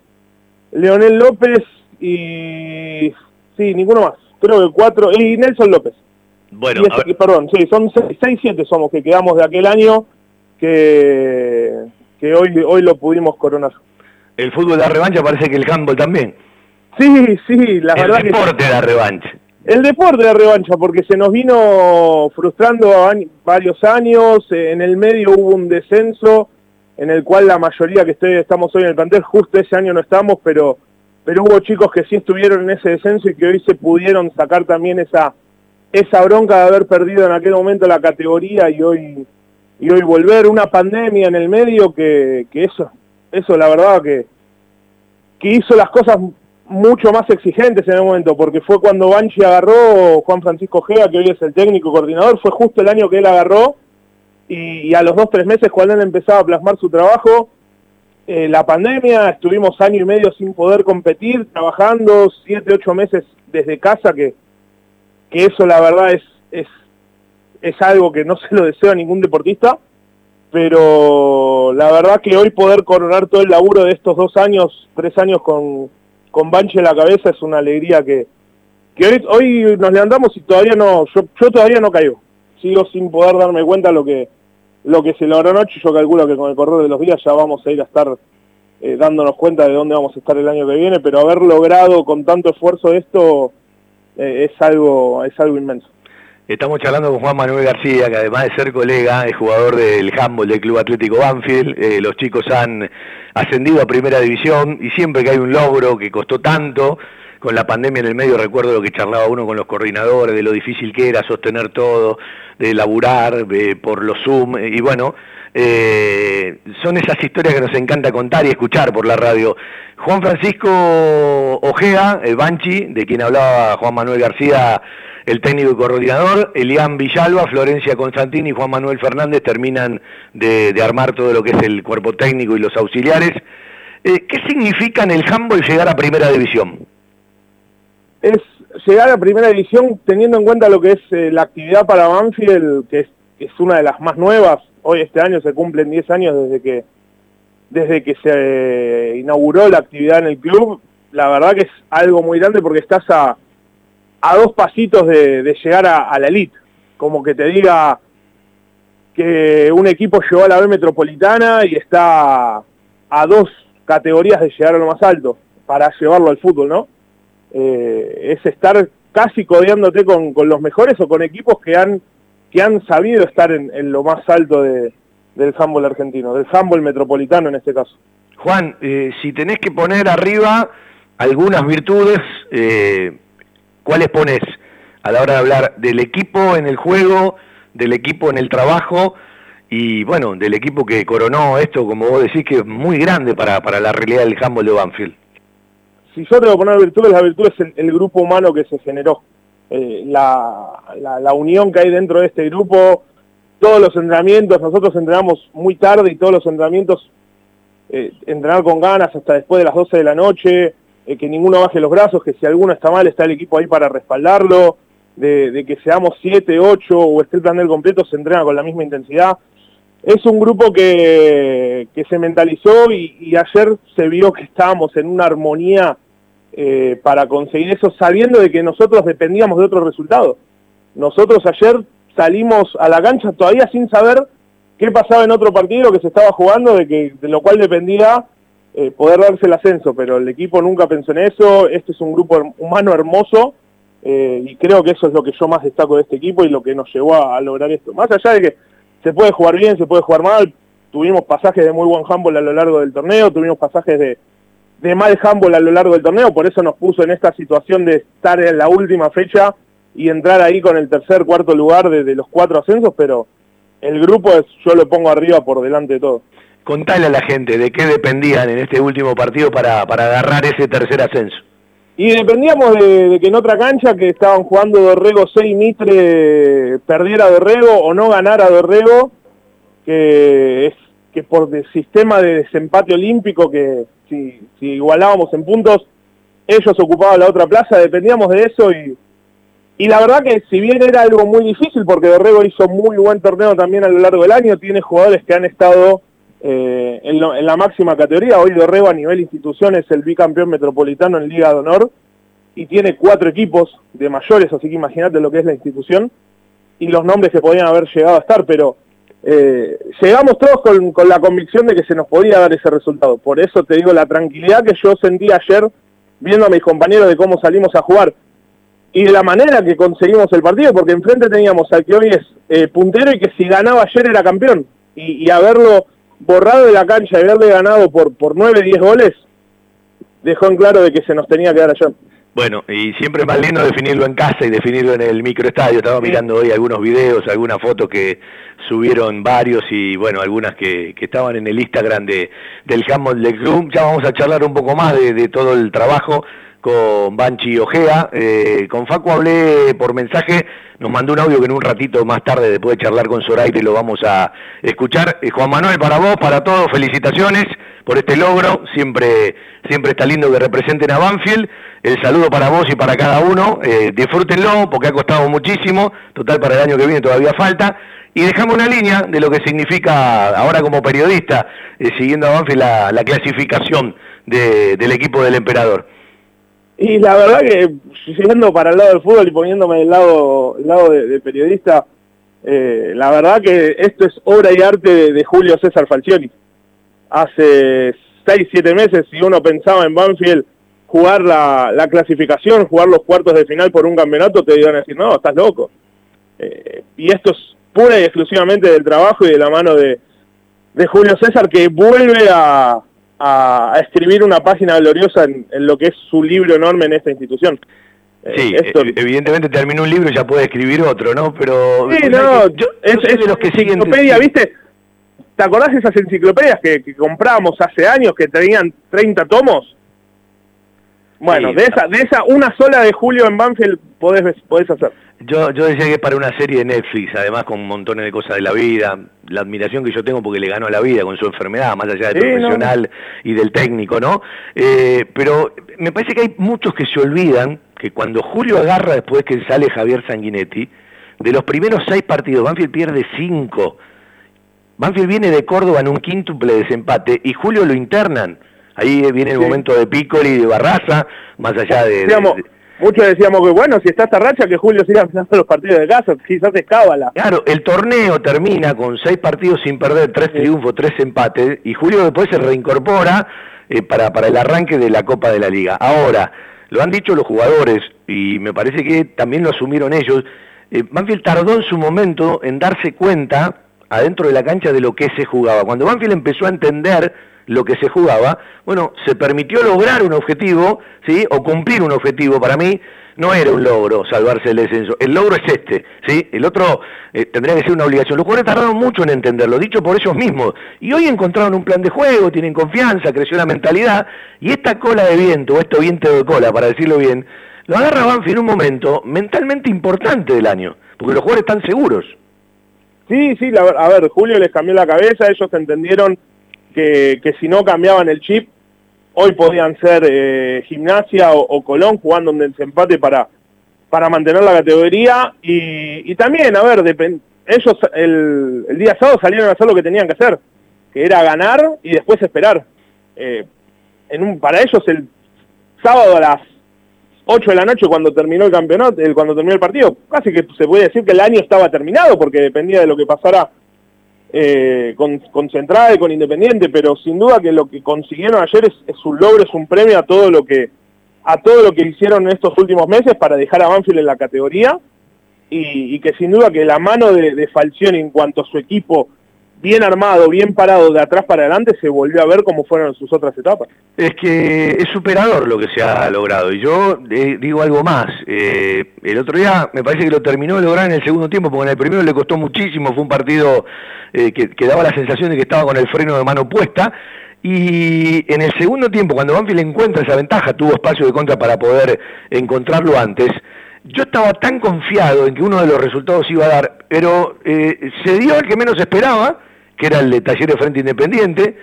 Leonel López y... sí, ninguno más, creo que cuatro, y Nelson López. Bueno, perdón, sí, son seis, siete somos que quedamos de aquel año que, que hoy, hoy lo pudimos coronar. El fútbol de la revancha parece que el handball también. Sí, sí, la verdad que... El deporte de la revancha. El deporte de revancha, porque se nos vino frustrando varios años, en el medio hubo un descenso en el cual la mayoría que estamos hoy en el plantel, justo ese año no estamos, pero pero hubo chicos que sí estuvieron en ese descenso y que hoy se pudieron sacar también esa, esa bronca de haber perdido en aquel momento la categoría y hoy, y hoy volver. Una pandemia en el medio que, que eso, eso la verdad que, que hizo las cosas mucho más exigentes en el momento, porque fue cuando Banchi agarró Juan Francisco Gea, que hoy es el técnico coordinador, fue justo el año que él agarró, y, a los dos, tres meses cuando él empezaba a plasmar su trabajo, eh, la pandemia, estuvimos año y medio sin poder competir, trabajando siete, ocho meses desde casa, que, que eso la verdad es, es, es algo que no se lo deseo a ningún deportista, pero la verdad que hoy poder coronar todo el laburo de estos dos años, tres años con, con Banche en la cabeza es una alegría que, hoy, hoy nos levantamos y todavía no, yo, yo todavía no caigo, sigo sin poder darme cuenta lo que lo que se logró anoche, yo calculo que con el correr de los días ya vamos a ir a estar eh, dándonos cuenta de dónde vamos a estar el año que viene, pero haber logrado con tanto esfuerzo esto eh, es algo es algo inmenso. Estamos charlando con Juan Manuel García, que además de ser colega, es jugador del handball del Club Atlético Banfield. Eh, los chicos han ascendido a primera división y siempre que hay un logro que costó tanto, con la pandemia en el medio recuerdo lo que charlaba uno con los coordinadores, de lo difícil que era sostener todo, de laburar por los Zoom, y bueno, eh, son esas historias que nos encanta contar y escuchar por la radio. Juan Francisco Ojea, el Banchi, de quien hablaba Juan Manuel García, el técnico y coordinador, Elian Villalba, Florencia Constantini y Juan Manuel Fernández terminan de, armar todo lo que es el cuerpo técnico y los auxiliares. Eh, ¿Qué significa en el handball llegar a primera división? Es llegar a primera división teniendo en cuenta lo que es eh, la actividad para Banfield, que es, una de las más nuevas. Hoy este año se cumplen 10 años desde que, desde que se eh, inauguró la actividad en el club. La verdad que es algo muy grande porque estás a, a dos pasitos de, llegar a, la elite. Como que te diga que un equipo llegó a la B Metropolitana y está a dos categorías de llegar a lo más alto para llevarlo al fútbol, ¿no? Eh, es estar casi codeándote con, los mejores o con equipos que han, que han sabido estar en, lo más alto de, del handball argentino, del handball metropolitano en este caso. Juan, eh, si tenés que poner arriba algunas virtudes, eh, ¿cuáles pones a la hora de hablar del equipo en el juego, del equipo en el trabajo y bueno, del equipo que coronó esto, como vos decís, que es muy grande para, para la realidad del handball de Banfield? Si yo tengo que poner virtudes, la virtud es el, grupo humano que se generó. Eh, la, la, unión que hay dentro de este grupo, todos los entrenamientos, nosotros entrenamos muy tarde y todos los entrenamientos, eh, entrenar con ganas hasta después de las 12 de la noche, eh, que ninguno baje los brazos, que si alguno está mal está el equipo ahí para respaldarlo, de, que seamos 7, 8 o esté el plantel completo, se entrena con la misma intensidad. Es un grupo que, que se mentalizó y, y ayer se vio que estábamos en una armonía eh, para conseguir eso, sabiendo de que nosotros dependíamos de otro resultado. Nosotros ayer salimos a la cancha todavía sin saber qué pasaba en otro partido que se estaba jugando, de, que, de lo cual dependía eh, poder darse el ascenso, pero el equipo nunca pensó en eso, este es un grupo humano hermoso, eh, y creo que eso es lo que yo más destaco de este equipo y lo que nos llevó a, lograr esto. Más allá de que se puede jugar bien, se puede jugar mal, tuvimos pasajes de muy buen handball a lo largo del torneo, tuvimos pasajes de, de mal handball a lo largo del torneo, por eso nos puso en esta situación de estar en la última fecha y entrar ahí con el tercer, cuarto lugar de, los cuatro ascensos, pero el grupo es, yo lo pongo arriba por delante de todo. Contale a la gente de qué dependían en este último partido para, para agarrar ese tercer ascenso. Y dependíamos de, que en otra cancha que estaban jugando Dorrego 6 Mitre perdiera Dorrego o no ganara Dorrego, que es que por el sistema de desempate olímpico que, si, igualábamos en puntos, ellos ocupaban la otra plaza, dependíamos de eso y, y la verdad que si bien era algo muy difícil, porque Dorrego hizo muy buen torneo también a lo largo del año, tiene jugadores que han estado eh, en, la máxima categoría, hoy Dorrego a nivel institución es el bicampeón metropolitano en Liga de Honor, y tiene cuatro equipos de mayores, así que imagínate lo que es la institución, y los nombres que podían haber llegado a estar, pero eh, llegamos todos con, la convicción de que se nos podía dar ese resultado. Por eso te digo la tranquilidad que yo sentí ayer viendo a mis compañeros de cómo salimos a jugar y de la manera que conseguimos el partido, porque enfrente teníamos al que hoy es eh, puntero y que si ganaba ayer era campeón. Y, haberlo borrado de la cancha y haberle ganado por, por 9, 10 goles, dejó en claro de que se nos tenía que dar allá. Bueno, y siempre es más lindo definirlo en casa y definirlo en el microestadio. Estaba mirando hoy algunos videos, algunas fotos que subieron varios y bueno, algunas que, que estaban en el Instagram de, del Hammond del Club. Ya vamos a charlar un poco más de, de todo el trabajo con Banchi Ojea. Eh, con Facu hablé por mensaje, nos mandó un audio que en un ratito más tarde, después de charlar con Zoraire, lo vamos a escuchar. Eh, Juan Manuel, para vos, para todos, felicitaciones por este logro. Siempre, siempre está lindo que representen a Banfield. El saludo para vos y para cada uno. Eh, disfrútenlo porque ha costado muchísimo. Total, para el año que viene todavía falta. Y dejamos una línea de lo que significa ahora como periodista, siguiendo a Banfield, la, clasificación del equipo del emperador. Y la verdad que, siguiendo para el lado del fútbol y poniéndome del lado, lado de, periodista, eh, la verdad que esto es obra y arte de, Julio César Falcioni. Hace 6, 7 meses, si uno pensaba en Banfield jugar la, clasificación, jugar los cuartos de final por un campeonato, te iban a decir, no, estás loco. Eh, y esto es pura y exclusivamente del trabajo y de la mano de Julio César, que vuelve a, a, escribir una página gloriosa en, lo que es su libro enorme en esta institución. Eh, sí, e, evidentemente terminó un libro y ya puede escribir otro, ¿no? Pero sí, no, yo, es, de los que siguen... ¿viste? ¿Te acordás de esas enciclopedias que, que comprábamos hace años que tenían 30 tomos? Bueno, de esa, de esa una sola de Julio en Banfield podés, podés hacer. Yo, yo decía que es para una serie de Netflix, además con montones de cosas de la vida, la admiración que yo tengo porque le ganó a la vida con su enfermedad, más allá del profesional y del técnico, ¿no? Eh, pero me parece que hay muchos que se olvidan que cuando Julio agarra después que sale Javier Sanguinetti, de los primeros seis partidos, Banfield pierde cinco. Banfield viene de Córdoba en un quíntuple desempate y Julio lo internan. Ahí viene el momento de Piccoli y de Barraza, más allá de Muchos decíamos que bueno, si está esta racha, que Julio siga empezando los partidos de casa, quizás es cábala. Claro, el torneo termina con seis partidos sin perder, tres triunfos, tres empates, y Julio después se reincorpora eh, para, para el arranque de la Copa de la Liga. Ahora, lo han dicho los jugadores, y me parece que también lo asumieron ellos, eh, Banfield tardó en su momento en darse cuenta adentro de la cancha de lo que se jugaba. Cuando Banfield empezó a entender lo que se jugaba, bueno, se permitió lograr un objetivo, ¿sí? O cumplir un objetivo. Para mí no era un logro salvarse el descenso. El logro es este, ¿sí? El otro eh, tendría que ser una obligación. Los jugadores tardaron mucho en entenderlo, dicho por ellos mismos. Y hoy encontraron un plan de juego, tienen confianza, creció la mentalidad. Y esta cola de viento, o esto viento de cola, para decirlo bien, lo agarra Banfi en un momento mentalmente importante del año. Porque los jugadores están seguros. Sí, sí, a ver, Julio les cambió la cabeza, ellos entendieron que, si no cambiaban el chip, hoy podían ser eh, Gimnasia o, Colón jugando un desempate para, para mantener la categoría. Y, también, a ver, ellos el, el, día sábado salieron a hacer lo que tenían que hacer, que era ganar y después esperar. Eh, en un, para ellos el sábado a las 8 de la noche cuando terminó el campeonato, cuando terminó el partido, casi que se puede decir que el año estaba terminado porque dependía de lo que pasara eh, con, con Central, con Independiente, pero sin duda que lo que consiguieron ayer es, un logro, es un premio a todo lo que a todo lo que hicieron en estos últimos meses para dejar a Banfield en la categoría y, que sin duda que la mano de, de Falcioni en cuanto a su equipo bien armado, bien parado de atrás para adelante, se volvió a ver cómo fueron sus otras etapas. Es que es superador lo que se ha logrado. Y yo eh, digo algo más. Eh, el otro día me parece que lo terminó de lograr en el segundo tiempo, porque en el primero le costó muchísimo. Fue un partido eh, que, que, daba la sensación de que estaba con el freno de mano puesta. Y en el segundo tiempo, cuando Banfield encuentra esa ventaja, tuvo espacio de contra para poder encontrarlo antes. Yo estaba tan confiado en que uno de los resultados iba a dar, pero se dio el que menos esperaba que era el de Talleres Frente Independiente.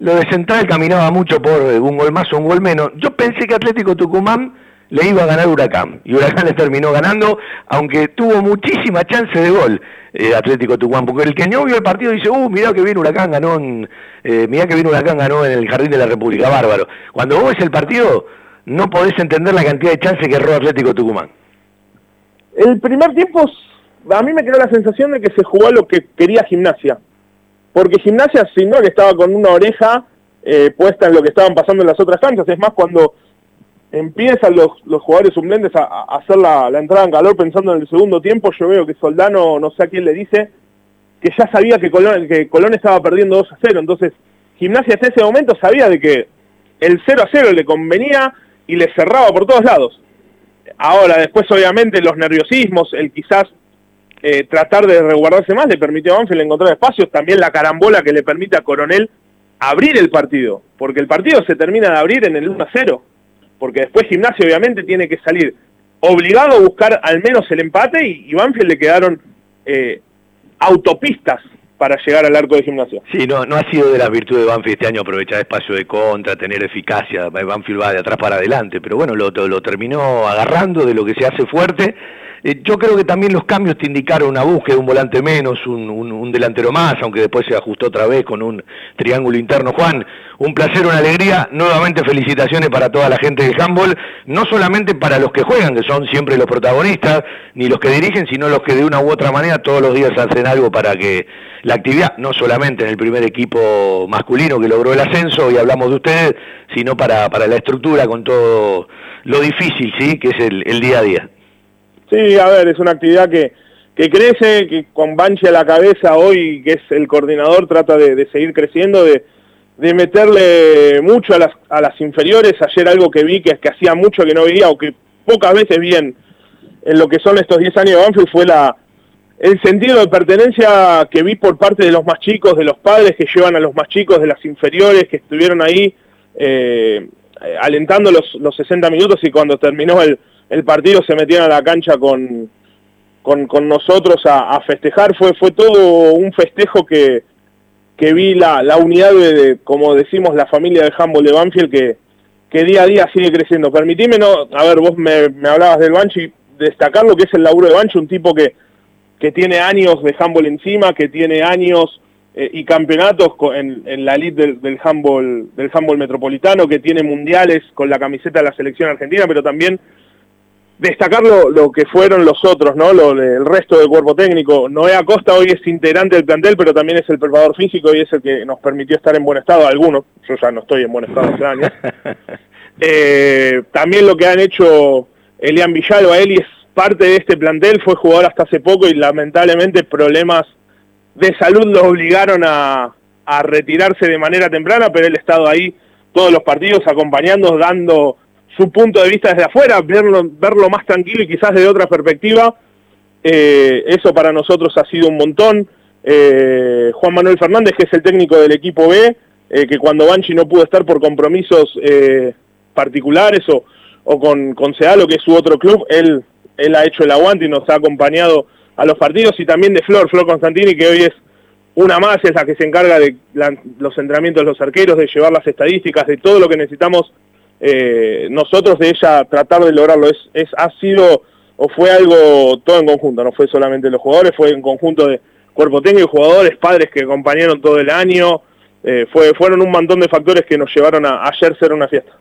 Lo de Central caminaba mucho por un gol más o un gol menos. Yo pensé que Atlético Tucumán le iba a ganar Huracán. Y Huracán le terminó ganando, aunque tuvo muchísima chance de gol eh, Atlético Tucumán. Porque el que no vio el partido dice, uh, mirá que viene Huracán, ganó en, eh, mirá que viene Huracán, ganó en el Jardín de la República. Bárbaro. Cuando vos ves el partido, no podés entender la cantidad de chances que erró Atlético Tucumán. El primer tiempo, a mí me quedó la sensación de que se jugó lo que quería Gimnasia porque Gimnasia sin que estaba con una oreja eh, puesta en lo que estaban pasando en las otras canchas, es más cuando empiezan los, los jugadores suplentes a, hacer la, entrada en calor pensando en el segundo tiempo, yo veo que Soldano, no sé a quién le dice, que ya sabía que Colón, que Colón estaba perdiendo 2 a 0, entonces Gimnasia hasta ese momento sabía de que el 0 a 0 le convenía y le cerraba por todos lados. Ahora, después obviamente los nerviosismos, el quizás eh, tratar de resguardarse más, le permitió a Banfield encontrar espacios, también la carambola que le permite a Coronel abrir el partido, porque el partido se termina de abrir en el 1 a 0, porque después Gimnasia obviamente tiene que salir obligado a buscar al menos el empate y, Banfield le quedaron eh, autopistas para llegar al arco de gimnasia. Sí, no, no ha sido de las virtudes de Banfield este año aprovechar espacio de contra, tener eficacia, Banfield va de atrás para adelante, pero bueno, lo terminó agarrando de lo que se hace fuerte eh, yo creo que también los cambios te indicaron una búsqueda, un volante menos, un, delantero más, aunque después se ajustó otra vez con un triángulo interno. Juan, un placer, una alegría. Nuevamente felicitaciones para toda la gente de handball, no solamente para los que juegan, que son siempre los protagonistas, ni los que dirigen, sino los que de una u otra manera todos los días hacen algo para que la actividad, no solamente en el primer equipo masculino que logró el ascenso, y hablamos de ustedes, sino para, para la estructura con todo lo difícil, ¿sí? que es el día a día. Sí, a ver, es una actividad que, que crece, que con Banchi a la cabeza hoy, que es el coordinador, trata de, seguir creciendo, de, de, meterle mucho a las, a las inferiores. Ayer algo que vi que, que hacía mucho que no veía, o que pocas veces vi en, lo que son estos 10 años de Banfield, fue la, el sentido de pertenencia que vi por parte de los más chicos, de los padres que llevan a los más chicos, de las inferiores que estuvieron ahí eh, alentando los, los 60 minutos y cuando terminó el el partido se metieron a la cancha con, con, nosotros a, festejar. Fue, fue todo un festejo que, que vi la, la unidad de, como decimos, la familia de handball de Banfield que, que día a día sigue creciendo. Permitime, no, a ver, vos me, me hablabas del Banchi, destacar lo que es el laburo de Banchi, un tipo que, que tiene años de handball encima, que tiene años eh, y campeonatos en, en la elite del, del, handball, del handball metropolitano, que tiene mundiales con la camiseta de la selección argentina, pero también destacar lo, que fueron los otros, ¿no? Lo, el resto del cuerpo técnico. Noé Acosta hoy es integrante del plantel, pero también es el preparador físico y es el que nos permitió estar en buen estado, algunos, yo ya no estoy en buen estado hace años. Eh, también lo que han hecho Elian Villalba, él es parte de este plantel, fue jugador hasta hace poco y lamentablemente problemas de salud lo obligaron a, a retirarse de manera temprana, pero él ha estado ahí todos los partidos acompañando, dando su punto de vista desde afuera, verlo, verlo más tranquilo y quizás desde otra perspectiva. Eh, eso para nosotros ha sido un montón. Eh, Juan Manuel Fernández, que es el técnico del equipo B, eh, que cuando Banchi no pudo estar por compromisos particulares o, o con, con Sealo, que es su otro club, él, él ha hecho el aguante y nos ha acompañado a los partidos, y también de Flor, Flor Constantini, que hoy es una más, es la que se encarga de los entrenamientos de los arqueros, de llevar las estadísticas, de todo lo que necesitamos eh, nosotros de ella tratar de lograrlo. Es, ha sido o fue algo todo en conjunto, no fue solamente los jugadores, fue en conjunto de cuerpo técnico, jugadores, padres que acompañaron todo el año, eh, fue, fueron un montón de factores que nos llevaron a ayer ser una fiesta.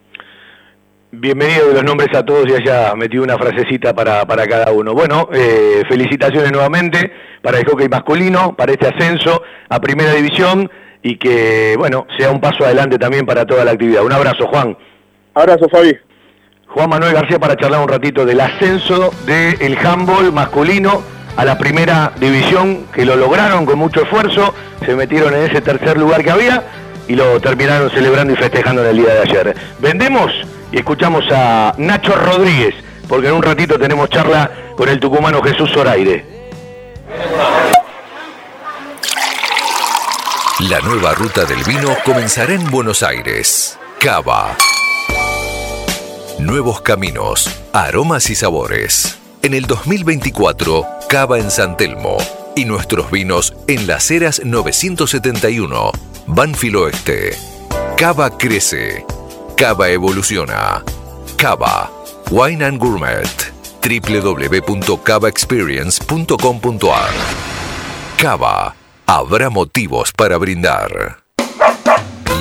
Bienvenido de los nombres a todos y haya metido una frasecita para, para cada uno. Bueno, eh, felicitaciones nuevamente para el hockey masculino, para este ascenso a Primera División y que, bueno, sea un paso adelante también para toda la actividad. Un abrazo, Juan. Abrazo, Fabi. Juan Manuel García para charlar un ratito del ascenso del handball masculino a la primera división, que lo lograron con mucho esfuerzo, se metieron en ese tercer lugar que había y lo terminaron celebrando y festejando en el día de ayer. Vendemos y escuchamos a Nacho Rodríguez, porque en un ratito tenemos charla con el tucumano Jesús Zoraide. La nueva ruta del vino comenzará en Buenos Aires. Cava Nuevos caminos, aromas y sabores. En el 2024, Cava en San Telmo y nuestros vinos en Las Heras 971, Banfield Oeste. Cava crece. Cava evoluciona. Cava, Wine and Gourmet. www.cavaexperience.com.ar Cava, habrá motivos para brindar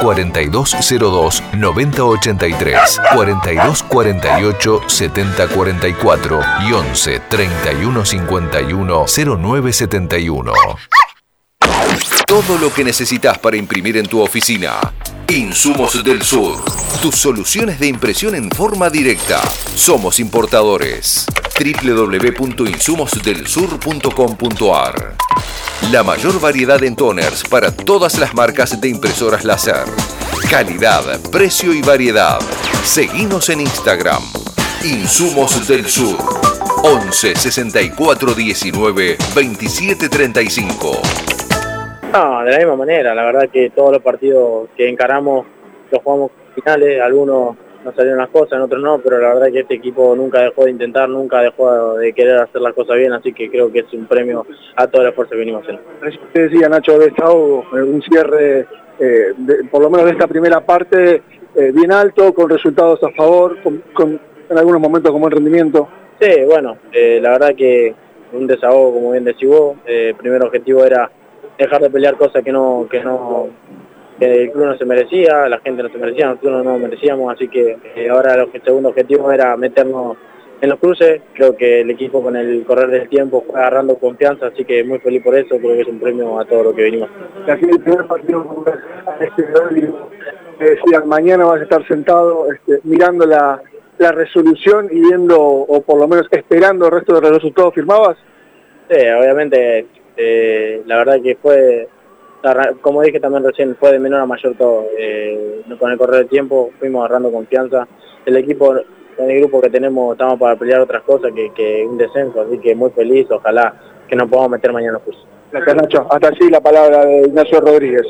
4202 9083, 4248 7044 y 11 3151 0971. Todo lo que necesitas para imprimir en tu oficina. Insumos del Sur. Tus soluciones de impresión en forma directa. Somos importadores. www.insumosdelsur.com.ar La mayor variedad en toners para todas las marcas de impresoras láser. Calidad, precio y variedad. Seguimos en Instagram. Insumos del Sur. 11 64 19 27 35. No, de la misma manera, la verdad que todos los partidos que encaramos los jugamos finales, algunos no salieron las cosas, en otros no, pero la verdad que este equipo nunca dejó de intentar, nunca dejó de querer hacer las cosas bien, así que creo que es un premio a toda la fuerza que venimos haciendo. Usted decía, Nacho, de estado un cierre, eh, por lo menos de esta primera parte, eh, bien alto, con resultados a favor, con, en algunos momentos con buen rendimiento. Sí, bueno, eh, la verdad que un desahogo, como bien decís vos, el primer objetivo era dejar de pelear cosas que no, que no, el club no se merecía, la gente no se merecía, nosotros no merecíamos, así que eh, ahora el segundo objetivo era meternos en los cruces, creo que el equipo con el correr del tiempo fue agarrando confianza, así que muy feliz por eso, creo que es un premio a todo lo que venimos. Aquí el primer partido este mañana vas a estar sentado este, mirando la, la resolución y viendo, o por lo menos esperando el resto de los resultados, ¿firmabas? Sí, obviamente eh, la verdad que fue, como dije también recién, fue de menor a mayor todo. Eh, con el correr del tiempo fuimos agarrando confianza. El equipo, en el grupo que tenemos, estamos para pelear otras cosas que, un descenso, así que muy feliz, ojalá que nos podamos meter mañana en los cursos. Gracias Nacho. Hasta así la palabra de Ignacio Rodríguez.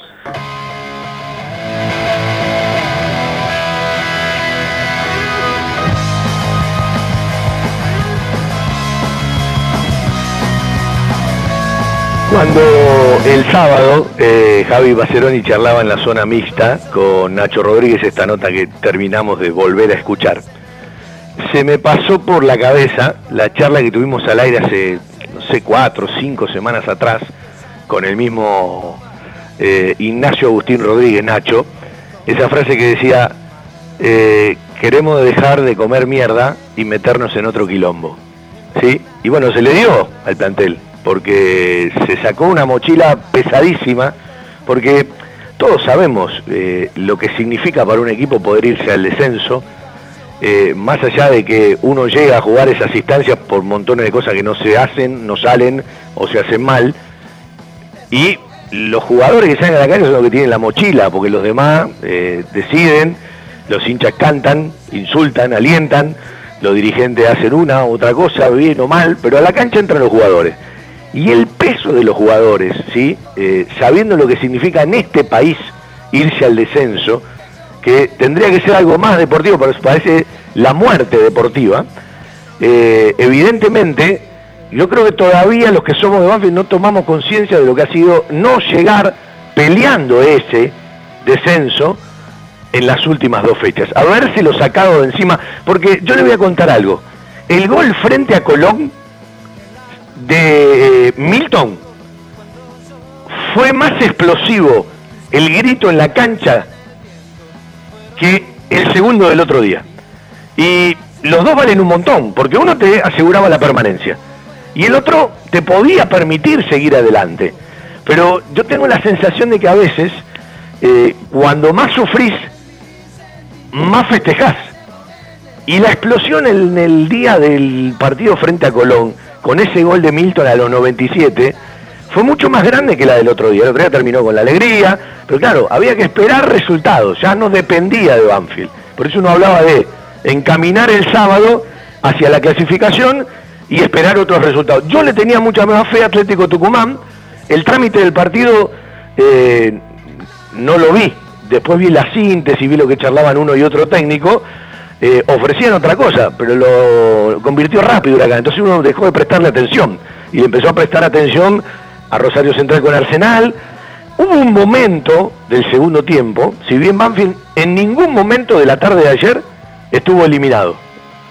Cuando el sábado eh, Javi Baceroni charlaba en la zona mixta con Nacho Rodríguez, esta nota que terminamos de volver a escuchar, se me pasó por la cabeza la charla que tuvimos al aire hace, no sé, cuatro o cinco semanas atrás, con el mismo eh, Ignacio Agustín Rodríguez Nacho, esa frase que decía, eh, queremos dejar de comer mierda y meternos en otro quilombo. ¿Sí? Y bueno, se le dio al plantel porque se sacó una mochila pesadísima, porque todos sabemos eh, lo que significa para un equipo poder irse al descenso, eh, más allá de que uno llega a jugar esas instancias por montones de cosas que no se hacen, no salen o se hacen mal, y los jugadores que salen a la calle son los que tienen la mochila, porque los demás eh, deciden, los hinchas cantan, insultan, alientan, los dirigentes hacen una u otra cosa, bien o mal, pero a la cancha entran los jugadores y el peso de los jugadores, ¿sí? Eh, sabiendo lo que significa en este país irse al descenso, que tendría que ser algo más deportivo, pero parece la muerte deportiva, eh, evidentemente yo creo que todavía los que somos de Banfield no tomamos conciencia de lo que ha sido no llegar peleando ese descenso en las últimas dos fechas, lo sacado de encima, porque yo le voy a contar algo, el gol frente a Colón de Milton fue más explosivo el grito en la cancha que el segundo del otro día. Y los dos valen un montón, porque uno te aseguraba la permanencia y el otro te podía permitir seguir adelante. Pero yo tengo la sensación de que a veces, eh, cuando más sufrís, más festejás. Y la explosión en el día del partido frente a Colón, con ese gol de Milton a los 97 fue mucho más grande que la del otro día. El otro día terminó con la alegría, pero claro, había que esperar resultados, ya no dependía de Banfield. Por eso uno hablaba de encaminar el sábado hacia la clasificación y esperar otros resultados. Yo le tenía mucha más fe a Atlético Tucumán, el trámite del partido eh, no lo vi, después vi la síntesis, vi lo que charlaban uno y otro técnico, eh, ofrecían otra cosa, pero lo convirtió rápido acá. Entonces uno dejó de prestarle atención y empezó a prestar atención a Rosario Central con Arsenal. Hubo un momento del segundo tiempo, si bien Banfield en ningún momento de la tarde de ayer estuvo eliminado.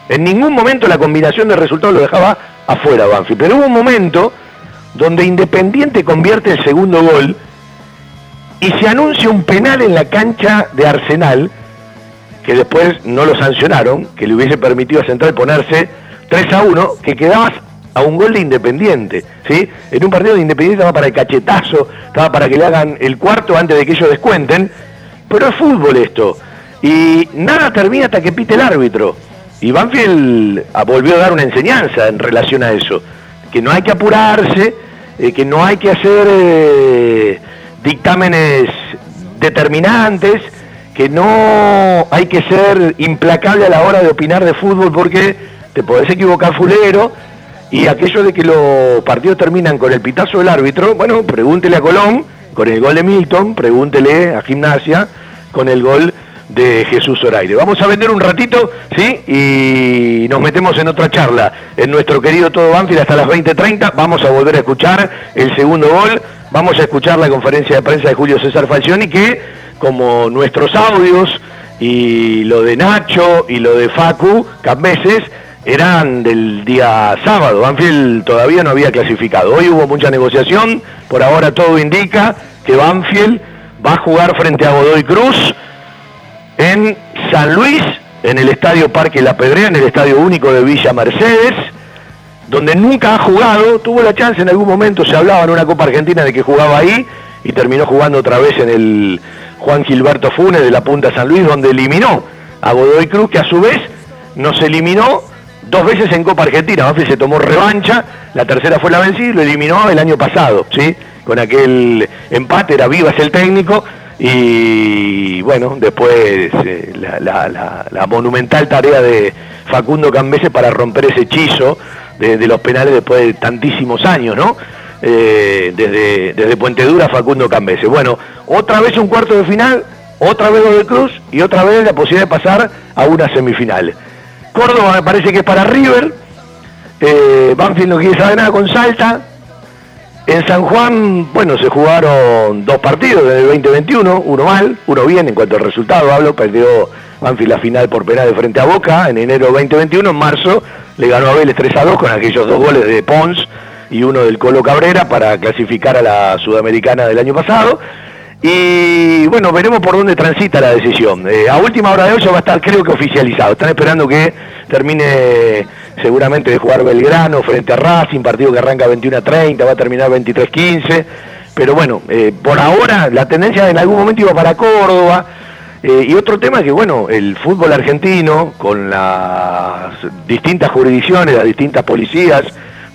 En ningún momento la combinación de resultados lo dejaba afuera Banfield. Pero hubo un momento donde Independiente convierte el segundo gol y se anuncia un penal en la cancha de Arsenal, que después no lo sancionaron, que le hubiese permitido a Central ponerse 3 a 1, que quedaba a un gol de Independiente, ¿sí? En un partido de Independiente estaba para el cachetazo, estaba para que le hagan el cuarto antes de que ellos descuenten, pero es fútbol esto, y nada termina hasta que pite el árbitro. Y Banfield ah, volvió a dar una enseñanza en relación a eso, que no hay que apurarse, eh, que no hay que hacer eh, dictámenes determinantes, que no hay que ser implacable a la hora de opinar de fútbol porque te podés equivocar fulero y aquello de que los partidos terminan con el pitazo del árbitro, bueno, pregúntele a Colón con el gol de Milton, pregúntele a Gimnasia con el gol de Jesús Zoraire. Vamos a vender un ratito, ¿sí? Y nos metemos en otra charla. En nuestro querido Todo Banfield hasta las 20.30. Vamos a volver a escuchar el segundo gol. Vamos a escuchar la conferencia de prensa de Julio César Falcioni, que como nuestros audios y lo de Nacho y lo de Facu, Cambeses, eran del día sábado. Banfield todavía no había clasificado. Hoy hubo mucha negociación. Por ahora todo indica que Banfield va a jugar frente a Godoy Cruz en San Luis, en el Estadio Parque La Pedrea, en el Estadio Único de Villa Mercedes, donde nunca ha jugado, tuvo la chance en algún momento, se hablaba en una Copa Argentina de que jugaba ahí y terminó jugando otra vez en el Juan Gilberto Funes de la Punta San Luis, donde eliminó a Godoy Cruz, que a su vez nos eliminó dos veces en Copa Argentina. se tomó revancha, la tercera fue la vencida y lo eliminó el año pasado, ¿sí? Con aquel empate, era Vivas el técnico, y bueno, después eh, la, monumental tarea de Facundo Cambese para romper ese hechizo de, los penales después de tantísimos años, ¿no? Eh, desde, desde Puente Dura Facundo Cambese. Bueno, otra vez un cuarto de final, otra vez de Cruz y otra vez la posibilidad de pasar a una semifinal. Córdoba me parece que es para River, eh, Banfield no quiere saber nada con Salta, en San Juan, bueno, se jugaron dos partidos en el 2021, uno mal, uno bien en cuanto al resultado, hablo, perdió Banfield la final por penal de frente a Boca en enero 2021, en marzo le ganó a Vélez 3 a 2 con aquellos dos goles de Pons y uno del Colo Cabrera para clasificar a la Sudamericana del año pasado. Y bueno, veremos por dónde transita la decisión. Eh, a última hora de hoy ya va a estar creo que oficializado. Están esperando que termine seguramente de jugar Belgrano frente a Racing, partido que arranca 21 a 30, va a terminar 23 15. Pero bueno, eh, por ahora la tendencia en algún momento iba para Córdoba. Eh, y otro tema que, bueno, el fútbol argentino, con las distintas jurisdicciones, las distintas policías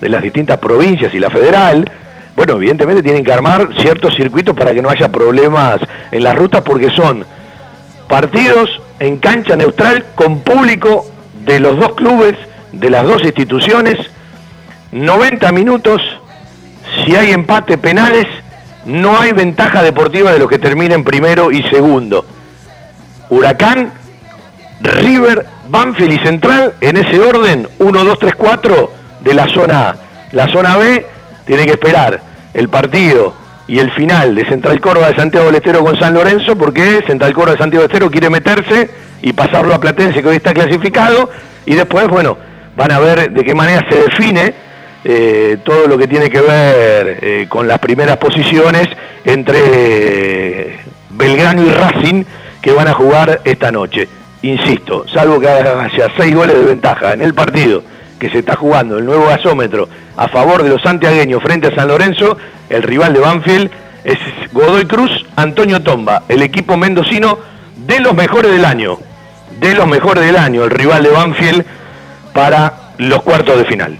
de las distintas provincias y la federal, bueno, evidentemente tienen que armar ciertos circuitos para que no haya problemas en las rutas porque son partidos en cancha neutral con público de los dos clubes, de las dos instituciones, 90 minutos, si hay empate penales, no hay ventaja deportiva de los que terminen primero y segundo. Huracán, River, Banfield y Central, en ese orden, 1, 2, 3, 4 de la zona A. La zona B tiene que esperar el partido y el final de Central Córdoba de Santiago del Estero con San Lorenzo, porque Central Córdoba de Santiago del Estero quiere meterse y pasarlo a Platense, que hoy está clasificado, y después, bueno, van a ver de qué manera se define eh, todo lo que tiene que ver eh, con las primeras posiciones entre Belgrano y Racing, que van a jugar esta noche. Insisto, salvo que haya seis goles de ventaja en el partido que se está jugando el nuevo gasómetro a favor de los santiagueños frente a San Lorenzo, el rival de Banfield es Godoy Cruz, Antonio Tomba, el equipo mendocino de los mejores del año, de los mejores del año, el rival de Banfield para los cuartos de final.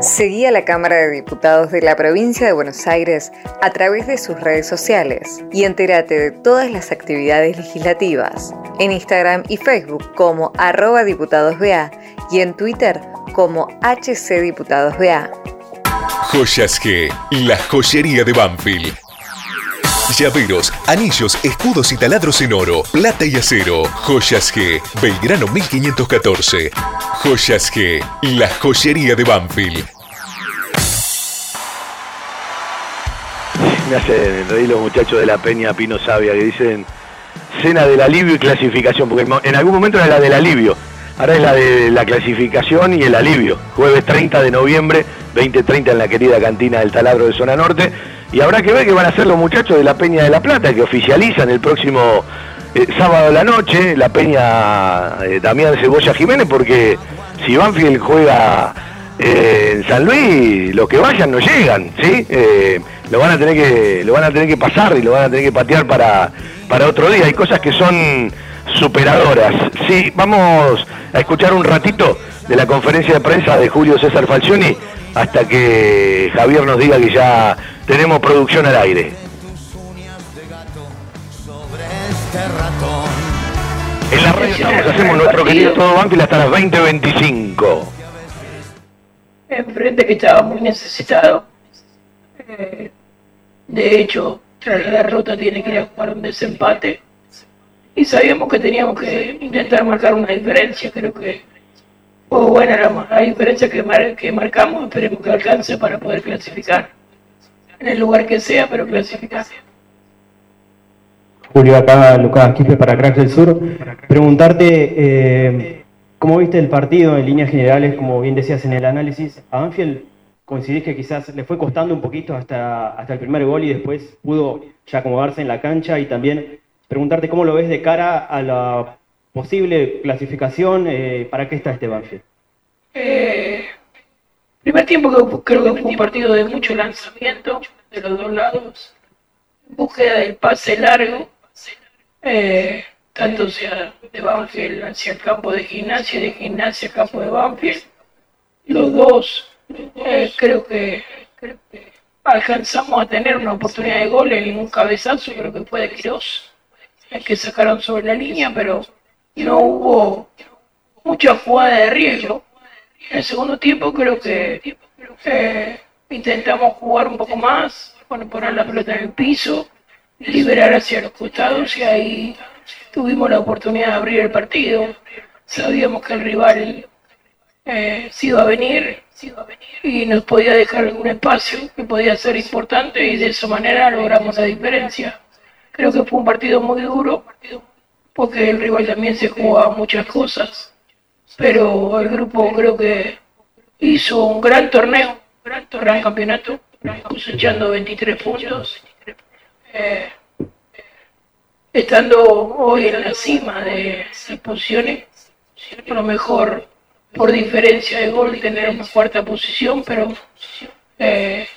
Seguí a la Cámara de Diputados de la Provincia de Buenos Aires a través de sus redes sociales y entérate de todas las actividades legislativas en Instagram y Facebook como arroba diputadosBA y en Twitter como HC Diputados BA. Joyas G, la joyería de Banfield. Llaveros, anillos, escudos y taladros en oro, plata y acero. Joyas G, Belgrano 1514. Joyas G, la joyería de Banfield. Me hacen reír los muchachos de la Peña Pino Sabia que dicen cena del alivio y clasificación, porque en algún momento era la del alivio Ahora es la de la clasificación y el alivio. Jueves 30 de noviembre, 20.30 en la querida cantina del Taladro de Zona Norte. Y habrá que ver qué van a hacer los muchachos de la Peña de la Plata, que oficializan el próximo eh, sábado de la noche, la Peña eh, Damián Cebolla Jiménez, porque si Banfield juega eh, en San Luis, los que vayan no llegan, ¿sí? lo van a tener que, lo van a tener que pasar y lo van a tener que patear para, para otro día. Hay cosas que son superadoras. Sí, vamos a escuchar un ratito de la conferencia de prensa de Julio César Falcioni hasta que Javier nos diga que ya tenemos producción al aire. En la radio estamos, hacemos nuestro querido Todo Banfield hasta las 20.25. Enfrente que estaba muy necesitado. Eh, de hecho, tras la derrota tiene que ir a jugar un desempate. Y sabíamos que teníamos que intentar marcar una diferencia. Creo que fue buena la, diferencia que, que marcamos. Esperemos que alcance para poder clasificar. En el lugar que sea, pero clasificar. Julio, acá Lucas Quispe para Crack del Sur. Preguntarte eh, cómo viste el partido en líneas generales, como bien decías en el análisis. A Anfield coincidís que quizás le fue costando un poquito hasta, hasta el primer gol y después pudo ya acomodarse en la cancha y también preguntarte cómo lo ves de cara a la posible clasificación, eh, ¿para qué está este Banfield? Eh, primer tiempo que creo que fue un partido de mucho lanzamiento de los dos lados, búsqueda del pase largo, eh, tanto sea de Banfield hacia el campo de gimnasia y de gimnasia al campo de Banfield. Los dos eh, creo, que, alcanzamos a tener una oportunidad de gol en un cabezazo, creo que fue de Quirós, que sacaron sobre la línea, pero no hubo mucha jugada de riesgo. En el segundo tiempo creo que eh, intentamos jugar un poco más, poner la pelota en el piso, liberar hacia los costados y ahí tuvimos la oportunidad de abrir el partido. Sabíamos que el rival eh, se iba a venir y nos podía dejar algún espacio que podía ser importante y de esa manera logramos la diferencia. Creo que fue un partido muy duro porque el rival también se jugaba muchas cosas, pero el grupo creo que hizo un gran torneo, gran, gran campeonato, cosechando 23 puntos, eh, estando hoy en la cima de las posiciones, a lo mejor por diferencia de gol tener una cuarta posición, pero eh,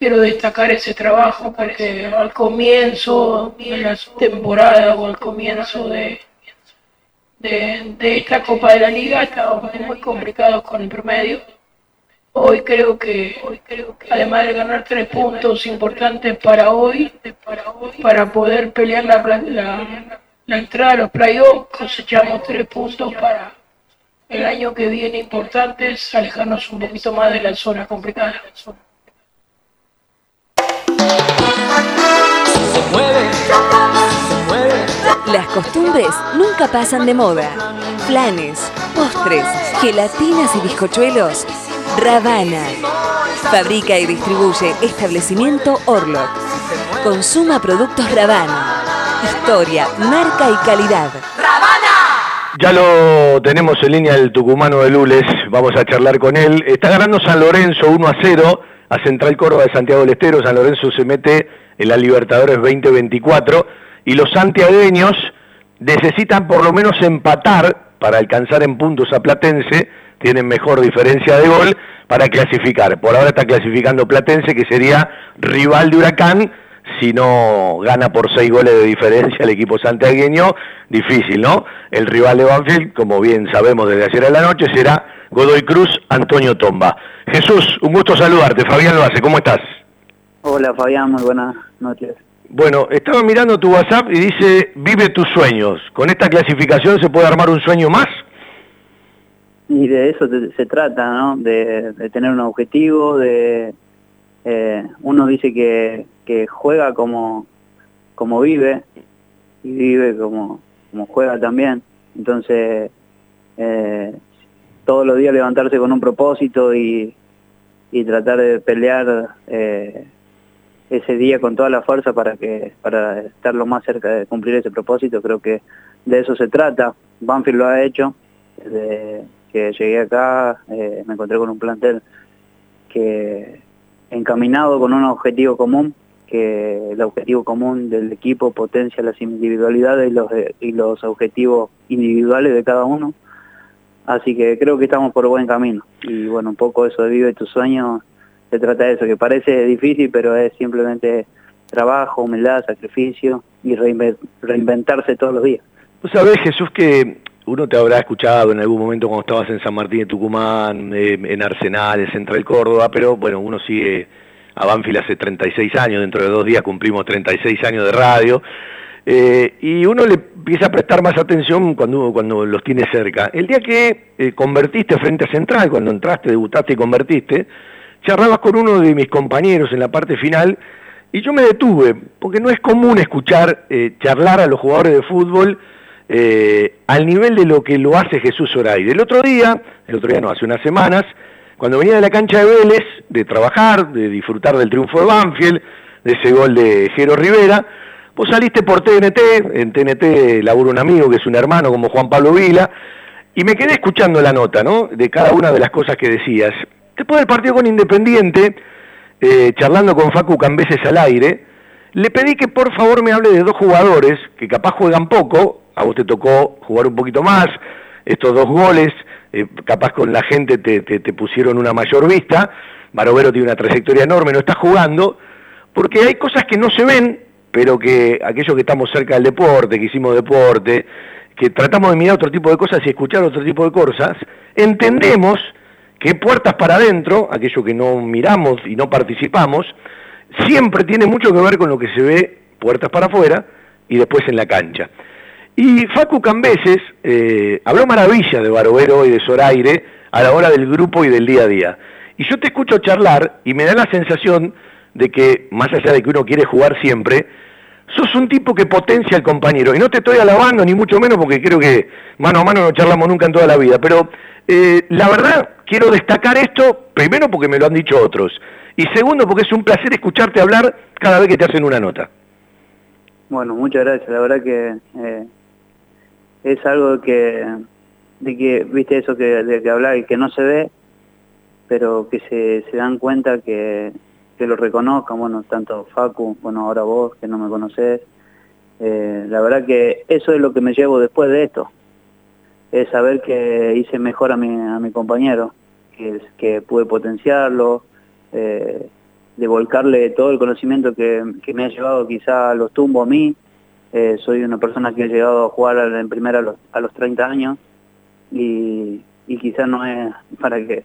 quiero destacar ese trabajo porque al comienzo de la temporada o al comienzo de, de, esta Copa de la Liga estábamos muy complicados con el promedio. Hoy creo que, hoy creo que además de ganar tres puntos importantes para hoy, para poder pelear la, la, la entrada a los playoffs, cosechamos tres puntos para el año que viene importante es alejarnos un poquito más de la zona complicada. Las costumbres nunca pasan de moda. Planes, postres, gelatinas y bizcochuelos. Ravana. Fabrica y distribuye establecimiento Orlock. Consuma productos Ravana. Historia, marca y calidad. Ya lo tenemos en línea el tucumano de Lules, vamos a charlar con él. Está ganando San Lorenzo 1 a 0 a Central Córdoba de Santiago del Estero. San Lorenzo se mete en la Libertadores 2024 y los santiagueños necesitan por lo menos empatar para alcanzar en puntos a Platense, tienen mejor diferencia de gol para clasificar. Por ahora está clasificando Platense, que sería rival de Huracán, si no gana por seis goles de diferencia el equipo santiagueño, difícil, ¿no? El rival de Banfield, como bien sabemos desde ayer a la noche, será Godoy Cruz, Antonio Tomba. Jesús, un gusto saludarte. Fabián Loace, ¿cómo estás? Hola Fabián, muy buenas noches. Bueno, estaba mirando tu WhatsApp y dice, vive tus sueños. ¿Con esta clasificación se puede armar un sueño más? Y de eso se trata, ¿no? De, tener un objetivo, de... Eh, uno dice que, que juega como, como vive y vive como, como juega también. Entonces, eh, todos los días levantarse con un propósito y, y tratar de pelear eh, ese día con toda la fuerza para que para estar lo más cerca de cumplir ese propósito, creo que de eso se trata. Banfield lo ha hecho, desde que llegué acá eh, me encontré con un plantel que encaminado con un objetivo común, que el objetivo común del equipo potencia las individualidades y los, y los objetivos individuales de cada uno. Así que creo que estamos por buen camino. Y bueno, un poco eso de Vive tu sueño, se trata de eso, que parece difícil, pero es simplemente trabajo, humildad, sacrificio y reinventarse todos los días. Tú sabés, Jesús, que uno te habrá escuchado en algún momento cuando estabas en San Martín de Tucumán, eh, en Arsenal, en Central Córdoba, pero bueno, uno sigue a Banfield hace 36 años, dentro de dos días cumplimos 36 años de radio, eh, y uno le empieza a prestar más atención cuando, cuando los tiene cerca. El día que eh, convertiste frente a Central, cuando entraste, debutaste y convertiste, charlabas con uno de mis compañeros en la parte final, y yo me detuve, porque no es común escuchar charlar a los jugadores de fútbol, eh, al nivel de lo que lo hace Jesús Zoraide. El otro día, el otro día no, hace unas semanas, cuando venía de la cancha de Vélez, de trabajar, de disfrutar del triunfo de Banfield, de ese gol de Jero Rivera, vos saliste por TNT, en TNT laburo un amigo que es un hermano como Juan Pablo Vila, y me quedé escuchando la nota, ¿no? De cada una de las cosas que decías. Después del partido con Independiente, eh, charlando con Facu Cambeses al aire, le pedí que por favor me hable de dos jugadores que capaz juegan poco, a vos te tocó jugar un poquito más, estos dos goles, eh, capaz con la gente te, pusieron una mayor vista, Barovero tiene una trayectoria enorme, no está jugando, porque hay cosas que no se ven, pero que aquellos que estamos cerca del deporte, que hicimos deporte, que tratamos de mirar otro tipo de cosas y escuchar otro tipo de cosas, entendemos que puertas para adentro, aquello que no miramos y no participamos, siempre tiene mucho que ver con lo que se ve puertas para afuera y después en la cancha. Y Facu Cambeses eh, habló maravilla de Barovero y de Zoraire a la hora del grupo y del día a día. Y yo te escucho charlar y me da la sensación de que, más allá de que uno quiere jugar siempre, sos un tipo que potencia al compañero. Y no te estoy alabando, ni mucho menos, porque creo que mano a mano no charlamos nunca en toda la vida. Pero eh, la verdad, quiero destacar esto, primero porque me lo han dicho otros. Y segundo, porque es un placer escucharte hablar cada vez que te hacen una nota. Bueno, muchas gracias. La verdad que eh, es algo que, de que, viste eso que, de que hablar y que no se ve, pero que se, se dan cuenta que, que lo reconozcan, bueno, tanto Facu, bueno, ahora vos, que no me conocés, eh, la verdad que eso es lo que me llevo después de esto, es saber que hice mejor a mi, a mi compañero, que, que pude potenciarlo, eh, de volcarle todo el conocimiento que, que me ha llevado quizá los tumbos a mí, eh, soy una persona que ha llegado a jugar en primera a los, a los 30 años y, y quizás no es para que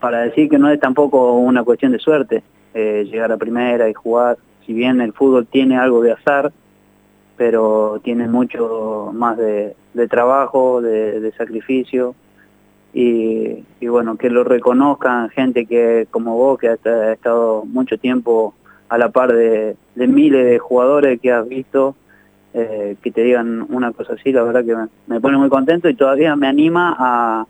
para decir que no es tampoco una cuestión de suerte eh, llegar a primera y jugar. Si bien el fútbol tiene algo de azar, pero tiene mucho más de, trabajo, de, sacrificio y, bueno, que lo reconozcan gente que como vos que ha, estado mucho tiempo a la par de, miles de jugadores que has visto eh, que te digan una cosa así, la verdad que me, pone muy contento y todavía me anima a,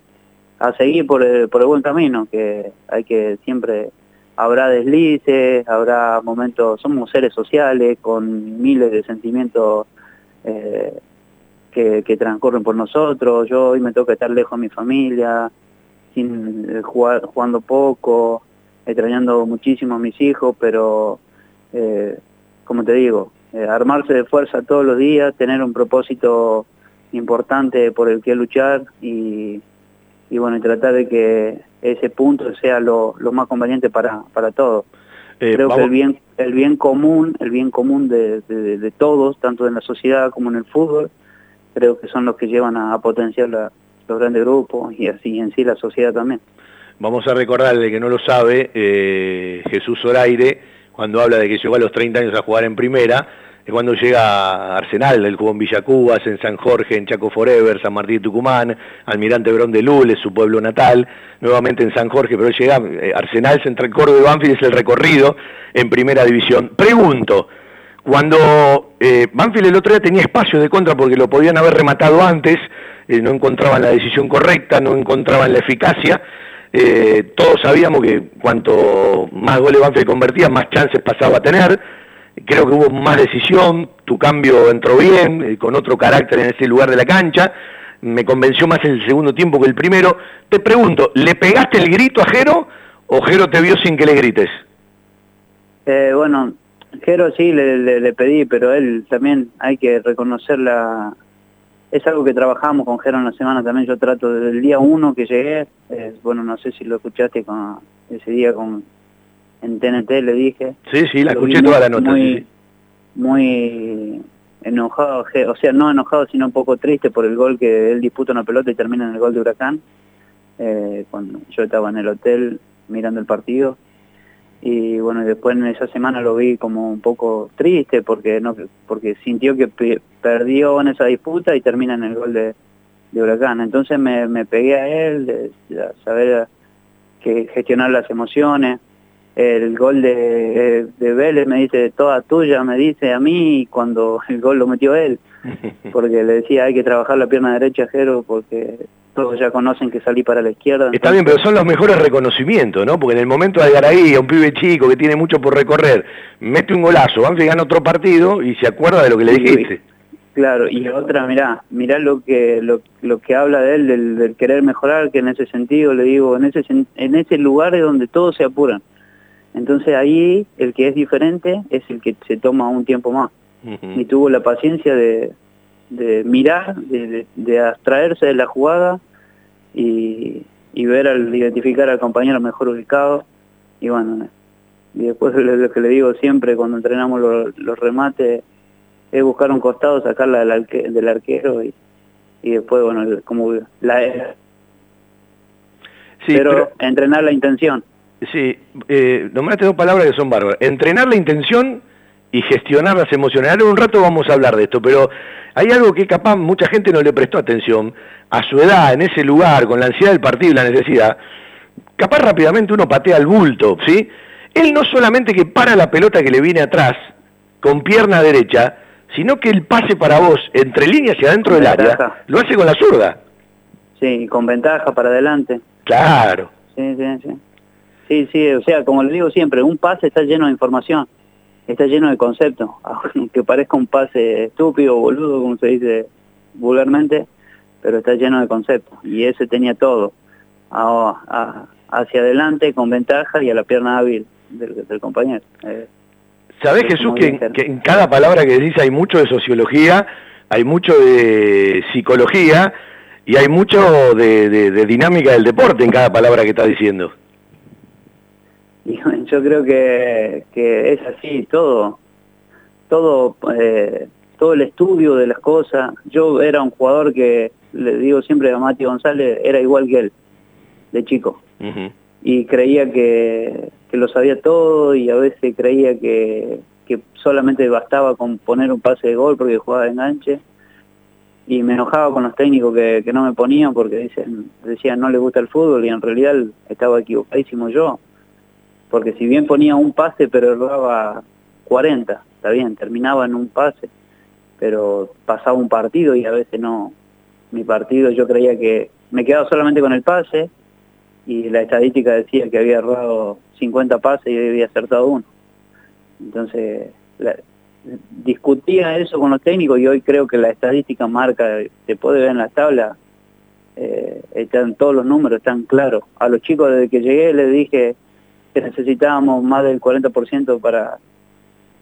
a seguir por el, por el buen camino, que hay que siempre, habrá deslices, habrá momentos, somos seres sociales con miles de sentimientos eh, que, que, transcurren por nosotros, yo hoy me toca estar lejos de mi familia, sin eh, jugando poco, extrañando muchísimo a mis hijos, pero como te digo, eh, armarse de fuerza todos los días, tener un propósito importante por el que luchar y, bueno, tratar de que ese punto sea lo, más conveniente para, para todos. Eh, Creo que el bien, el bien común, el bien común de, de, todos, tanto en la sociedad como en el fútbol, creo que son los que llevan a, potenciar los grandes grupos y así en sí la sociedad también. Vamos a recordarle que no lo sabe, eh, Jesús Zoraire, cuando habla de que llegó a los 30 años a jugar en primera, cuando llega Arsenal, el jugó en Villacubas, en San Jorge, en Chaco Forever, San Martín Tucumán, Almirante Brón de Lules, su pueblo natal, nuevamente en San Jorge, pero llega eh, Arsenal, Central Córdoba de Banfield es el recorrido en primera división. Pregunto, cuando eh, Banfield el otro día tenía espacio de contra porque lo podían haber rematado antes, eh, no encontraban la decisión correcta, no encontraban la eficacia, todos sabíamos que cuanto más goles Banfield convertía, más chances pasaba a tener, creo que hubo más decisión, tu cambio entró bien, eh, con otro carácter en ese lugar de la cancha, me convenció más el segundo tiempo que el primero. Te pregunto, ¿le pegaste el grito a Jero ¿O Jero te vio sin que le grites? Eh, bueno, Jero sí le, le, pedí, pero él también hay que reconocer la... Es algo que trabajamos con Jero en la semana también, yo trato desde el día uno que llegué, eh, bueno, no sé si lo escuchaste con, ese día con en TNT, le dije. Sí, sí, la escuché toda la nota. Muy, muy enojado, o sea, no enojado, sino un poco triste por el gol que él disputa una pelota y termina en el gol de Huracán. Eh, cuando yo estaba en el hotel mirando el partido y bueno después en esa semana lo vi como un poco triste porque no porque sintió que perdió en esa disputa y termina en el gol de, Huracán entonces me, pegué a él de, saber que gestionar las emociones el gol de, de Vélez me dice toda tuya me dice a mí cuando el gol lo metió él porque le decía hay que trabajar la pierna derecha Jero porque todos ya conocen que salí para la izquierda. Está bien, pero son los mejores reconocimientos, ¿no? Porque en el momento de Garaí, a un pibe chico que tiene mucho por recorrer, mete un golazo, Banfield gana otro partido y se acuerda de lo que le dijiste. Claro, y otra, mirá, mirá lo que lo, lo que habla de él, del, querer mejorar, que en ese sentido le digo, en ese, en ese lugar es donde todos se apuran. Entonces ahí el que es diferente es el que se toma un tiempo más. Y tuvo la paciencia de, de mirar, de, de, abstraerse de la jugada y, ver al identificar al compañero mejor ubicado. Y bueno, y después lo que le digo siempre cuando entrenamos los, remates es buscar un costado, sacarla del, del arquero y, y después, bueno, como la... pero, entrenar la intención. Sí, eh, nombraste dos palabras que son bárbaras. Entrenar la intención y gestionar las emociones. Ahora un rato vamos a hablar de esto, pero hay algo que capaz mucha gente no le prestó atención. A su edad, en ese lugar, con la ansiedad del partido y la necesidad, capaz rápidamente uno patea el bulto, ¿sí? Él no solamente que para la pelota que le viene atrás, con pierna derecha, sino que el pase para vos, entre líneas y adentro del área, lo hace con la zurda. Sí, con ventaja para adelante. Claro. Sí, sí, sí. Sí, sí, o sea, como le digo siempre, un pase está lleno de información está lleno de conceptos, aunque parezca un pase estúpido, boludo, como se dice vulgarmente, pero está lleno de conceptos. Y ese tenía todo, hacia adelante, con ventaja y a la pierna hábil del, compañero. Eh, ¿Sabés, Jesús, que, en cada palabra que decís hay mucho de sociología, hay mucho de psicología y hay mucho de dinámica del deporte en cada palabra que estás diciendo? Y yo creo que, que es así, todo, todo, eh, todo el estudio de las cosas. Yo era un jugador que, le digo siempre a Mati González, era igual que él, de chico. Y creía que, que, lo sabía todo y a veces creía que, que solamente bastaba con poner un pase de gol porque jugaba de enganche y me enojaba con los técnicos que, que, no me ponían porque dicen, decían no le gusta el fútbol y en realidad estaba equivocadísimo yo porque si bien ponía un pase pero erraba 40, está bien, terminaba en un pase, pero pasaba un partido y a veces no, mi partido yo creía que me quedaba solamente con el pase y la estadística decía que había errado 50 pases y había acertado uno. Entonces, discutía eso con los técnicos y hoy creo que la estadística marca, se puede ver en la tabla, eh, están todos los números, están claros. A los chicos desde que llegué les dije, que necesitábamos más del 40% para,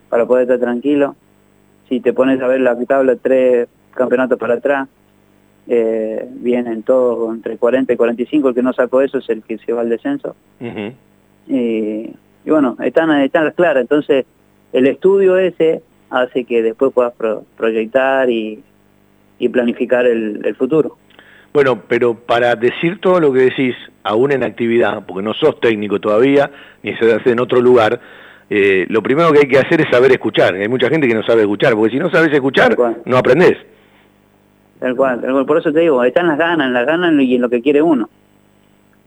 para poder estar tranquilo. Si te pones a ver la tabla, tres campeonatos para atrás, eh, vienen todos entre 40 y 45, el que no sacó eso es el que se va al descenso. y, bueno, están, están claras, entonces el estudio ese hace que después puedas proyectar y, y planificar el, el futuro. Bueno, pero para decir todo lo que decís, aún en actividad, porque no sos técnico todavía, ni se hace en otro lugar, eh, lo primero que hay que hacer es saber escuchar. Hay mucha gente que no sabe escuchar, porque si no sabes escuchar, no aprendés. Tal cual, por eso te digo, están las ganas, las ganas y en lo que quiere uno.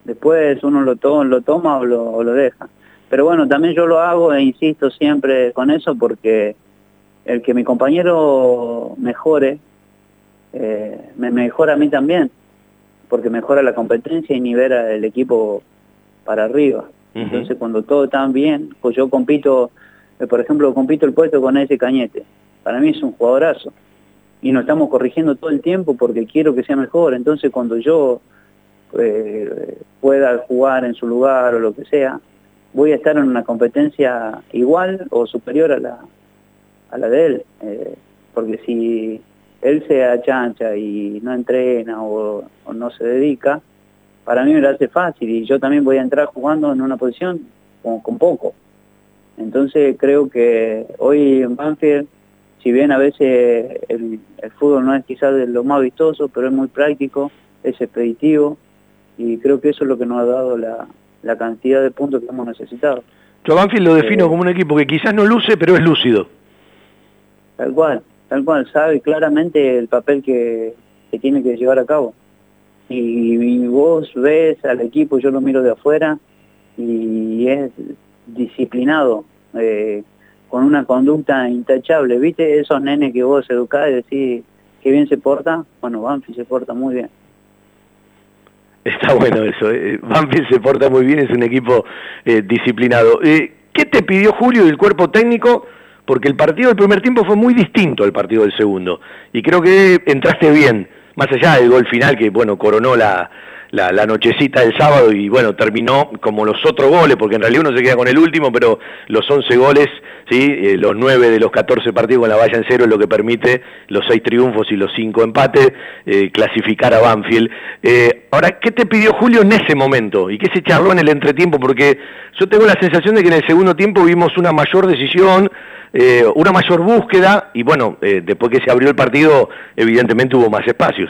Después uno lo, lo toma o lo, lo deja. Pero bueno, también yo lo hago e insisto siempre con eso porque el que mi compañero mejore eh, me mejora a mí también, porque mejora la competencia y nivela el equipo para arriba. Entonces cuando todo está bien, pues yo compito, eh, por ejemplo, compito el puesto con ese Cañete. Para mí es un jugadorazo. Y nos estamos corrigiendo todo el tiempo porque quiero que sea mejor. Entonces cuando yo eh, pueda jugar en su lugar o lo que sea, voy a estar en una competencia igual o superior a la, a la de él. Eh, porque si él se achancha y no entrena o, no se dedica, para mí me lo hace fácil y yo también voy a entrar jugando en una posición con, con poco. Entonces creo que hoy en Banfield, si bien a veces el, fútbol no es quizás de lo más vistoso, pero es muy práctico, es expeditivo y creo que eso es lo que nos ha dado la, cantidad de puntos que hemos necesitado. Yo Banfield lo defino eh, como un equipo que quizás no luce, pero es lúcido. Tal cual, tal cual, sabe claramente el papel que, tiene que llevar a cabo. Y, vos ves al equipo, yo lo miro de afuera, y es disciplinado, eh, con una conducta intachable. ¿Viste esos nenes que vos educás y decís que bien se porta? Bueno, Banfield se porta muy bien. Está bueno eso, eh. Se porta muy bien, es un equipo eh, disciplinado. Eh, ¿Qué te pidió Julio del cuerpo técnico porque el partido del primer tiempo fue muy distinto al partido del segundo. Y creo que entraste bien, más allá del gol final que, bueno, coronó la, la, nochecita del sábado y, bueno, terminó como los otros goles, porque en realidad uno se queda con el último, pero los 11 goles, ¿sí? Eh, los 9 de los 14 partidos con la valla en cero es lo que permite los 6 triunfos y los 5 empates, eh, clasificar a Banfield. Eh, ahora, ¿qué te pidió Julio en ese momento? ¿Y qué se charló en el entretiempo? Porque yo tengo la sensación de que en el segundo tiempo vimos una mayor decisión, eh, una mayor búsqueda y bueno, eh, después que se abrió el partido, evidentemente hubo más espacios.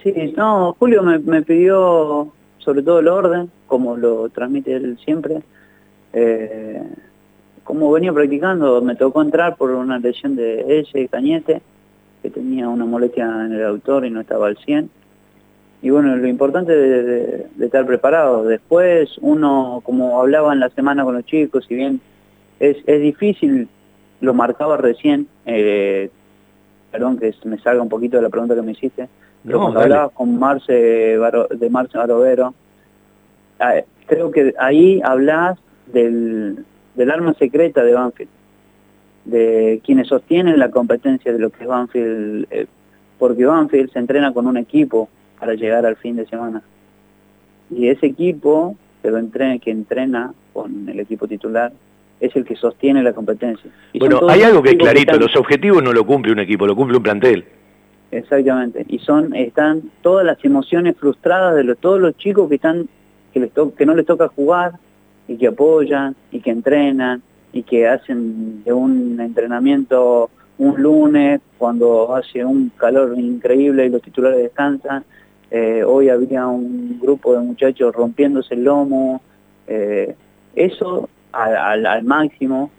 Sí, no, Julio me, pidió sobre todo el orden, como lo transmite él siempre. Eh, como venía practicando, me tocó entrar por una lesión de ese Cañete, que tenía una molestia en el autor y no estaba al 100. Y bueno, lo importante de, estar preparado. Después uno, como hablaba en la semana con los chicos, si bien es, es difícil, lo marcaba recién, eh, perdón que me salga un poquito de la pregunta que me hiciste, pero cuando hablabas con Marce de Marce Barovero, ah, creo que ahí hablas del, del arma secreta de Banfield, de quienes sostienen la competencia de lo que es Banfield, eh, porque Banfield se entrena con un equipo para llegar al fin de semana. Y ese equipo que, entrena, que entrena con el equipo titular es el que sostiene la competencia. bueno, hay algo que es clarito, los objetivos no lo cumple un equipo, lo cumple un plantel. Exactamente, y son están todas las emociones frustradas de todos los chicos que están que les que no les toca jugar y que apoyan y que entrenan y que hacen de un entrenamiento un lunes cuando hace un calor increíble y los titulares descansan. Eh, hoy había un grupo de muchachos rompiéndose el lomo. Eh, eso al, máximo,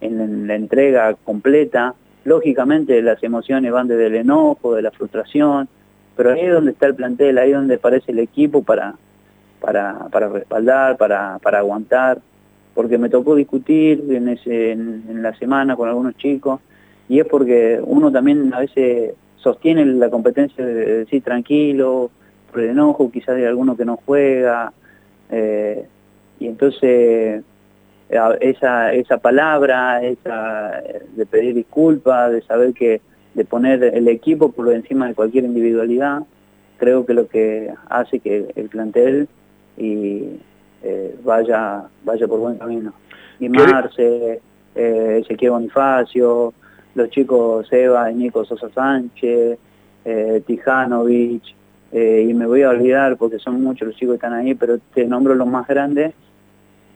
en la entrega completa. Lógicamente las emociones van desde el enojo, de la frustración, pero ahí es donde está el plantel, ahí es donde aparece el equipo para, para, para respaldar, para, para aguantar, porque me tocó discutir en, ese, en, la semana con algunos chicos, y es porque uno también a veces sostiene la competencia de, decir tranquilo, por el enojo quizás de alguno que no juega, eh, y entonces esa, esa palabra, esa, de pedir disculpas, de saber que, de poner el equipo por encima de cualquier individualidad, creo que lo que hace que el plantel y, eh, vaya, vaya por buen camino. Y Marce, eh, Ezequiel Bonifacio, los chicos Eva y Nico Sosa Sánchez, eh, Tijanovic, eh, y me voy a olvidar porque son muchos los chicos que están ahí, pero te nombro los más grandes,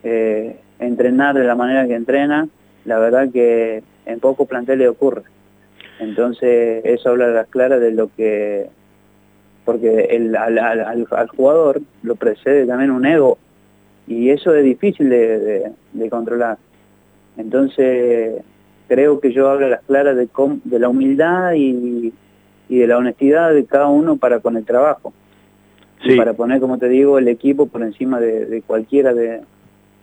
eh, entrenar de la manera que entrena, la verdad que en pocos planteles ocurre. Entonces eso habla a las claras de lo que, porque el, al, jugador lo precede también un ego y eso es difícil de, controlar. Entonces creo que yo hablo a las claras de, de la humildad y, de la honestidad de cada uno para con el trabajo. Y para poner, como te digo, el equipo por encima de cualquiera de,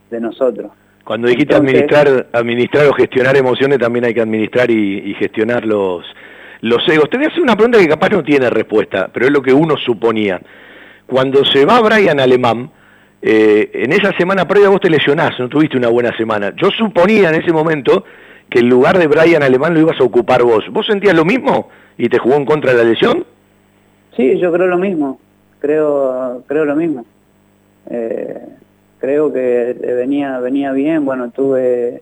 de nosotros. Cuando dijiste administrar, administrar o gestionar emociones, también hay que administrar y, gestionar los, los egos. Te voy a hacer una pregunta que capaz no tiene respuesta, pero es lo que uno suponía. Cuando se va Brian Alemán, eh, en esa semana previa vos te lesionás, no tuviste una buena semana. Yo suponía en ese momento que el lugar de Brian Alemán lo ibas a ocupar vos. ¿Vos sentías lo mismo y te jugó en contra de la lesión? Sí, yo creo lo mismo creo, creo lo mismo. Eh, creo que venía, venía bien, bueno, tuve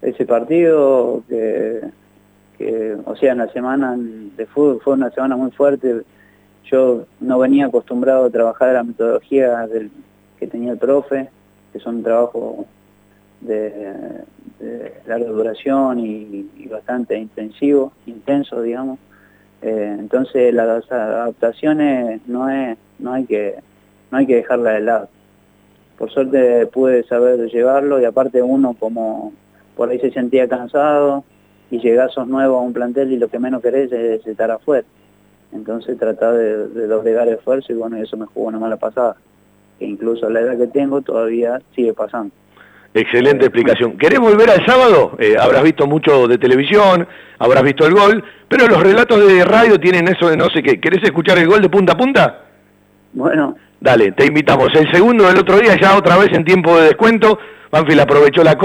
ese partido que, o sea, en la semana de fútbol fue una semana muy fuerte. Yo no venía acostumbrado a trabajar la metodología que tenía el profe, que son un trabajo de, larga duración y, bastante intensivo, intenso, digamos. Eh, entonces las adaptaciones no es, no hay que, no hay que dejarla de lado. Por suerte pude saber llevarlo y aparte uno como por ahí se sentía cansado y llegás nuevo a un plantel y lo que menos querés es estar afuera. Entonces tratar de, de doblegar esfuerzo y bueno, eso me jugó una mala pasada, que incluso a la edad que tengo todavía sigue pasando. Excelente explicación. ¿Querés volver al sábado? Eh, habrás visto mucho de televisión, habrás visto el gol, pero los relatos de radio tienen eso de no sé qué. ¿Querés escuchar el gol de punta a punta? Bueno. Dale, te invitamos. El segundo del otro día, ya otra vez en tiempo de descuento, Banfield aprovechó la,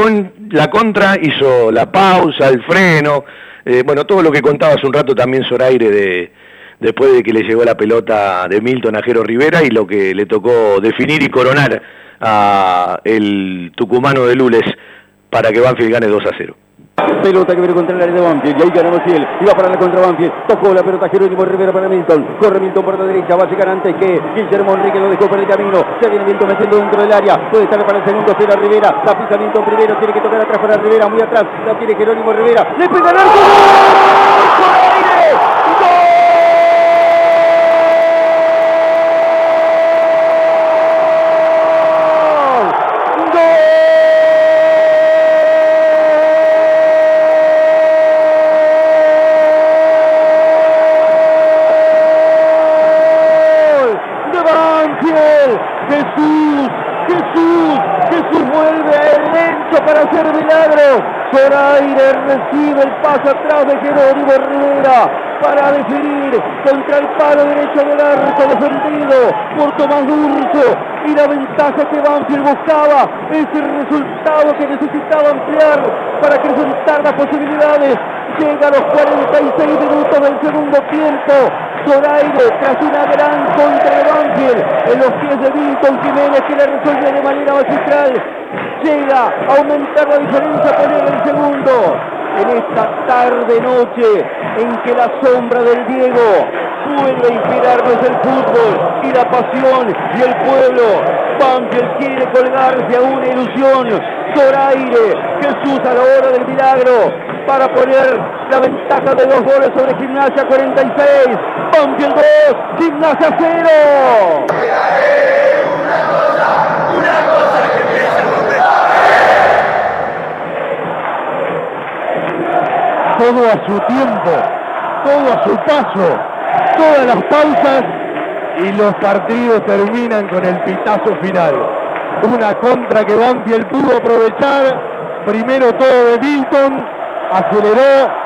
la contra, hizo la pausa, el freno, eh, bueno, todo lo que contaba hace un rato también Zoraire de, después de que le llegó la pelota de Milton a Jero Rivera y lo que le tocó definir y coronar a el tucumano de Lules para que Banfield gane 2 a 0. Pelota que viene contra el área de Banfield. Y ahí gana Maciel. Y va para la contra Banfield. Tocó la pelota Jerónimo Rivera para Milton. Corre Milton por la derecha. Va a llegar antes que Guillermo Enrique lo dejó por el camino. Se viene Milton metiendo dentro del área. Puede estar para el segundo. Será Rivera. La pisa Milton primero. Tiene que tocar atrás para Rivera. Muy atrás. La tiene Jerónimo Rivera. Le pega el arco. Zoraire recibe el paso atrás de Jerónimo Rivera para definir contra el palo derecho del arco defendido. Por Tomás Durso y la ventaja que Banfield buscaba es el resultado que necesitaba ampliar para acrecentar las posibilidades. Llega a los 46 minutos del segundo tiempo Zoraire tras una gran contra de Banfield en los pies de Milton Jiménez que le resuelve de manera magistral llega a aumentar la diferencia, poner el segundo. En esta tarde noche en que la sombra del Diego vuelve a inspirarnos el fútbol y la pasión y el pueblo. Banfield quiere colgarse a una ilusión. Zoraire, Jesús a la hora del milagro para poner la ventaja de dos goles sobre Gimnasia 46. Banfield 2, Gimnasia 0. todo a su tiempo, todo a su paso, todas las pausas y los partidos terminan con el pitazo final. Una contra que Banfield pudo aprovechar, primero todo de Milton, aceleró,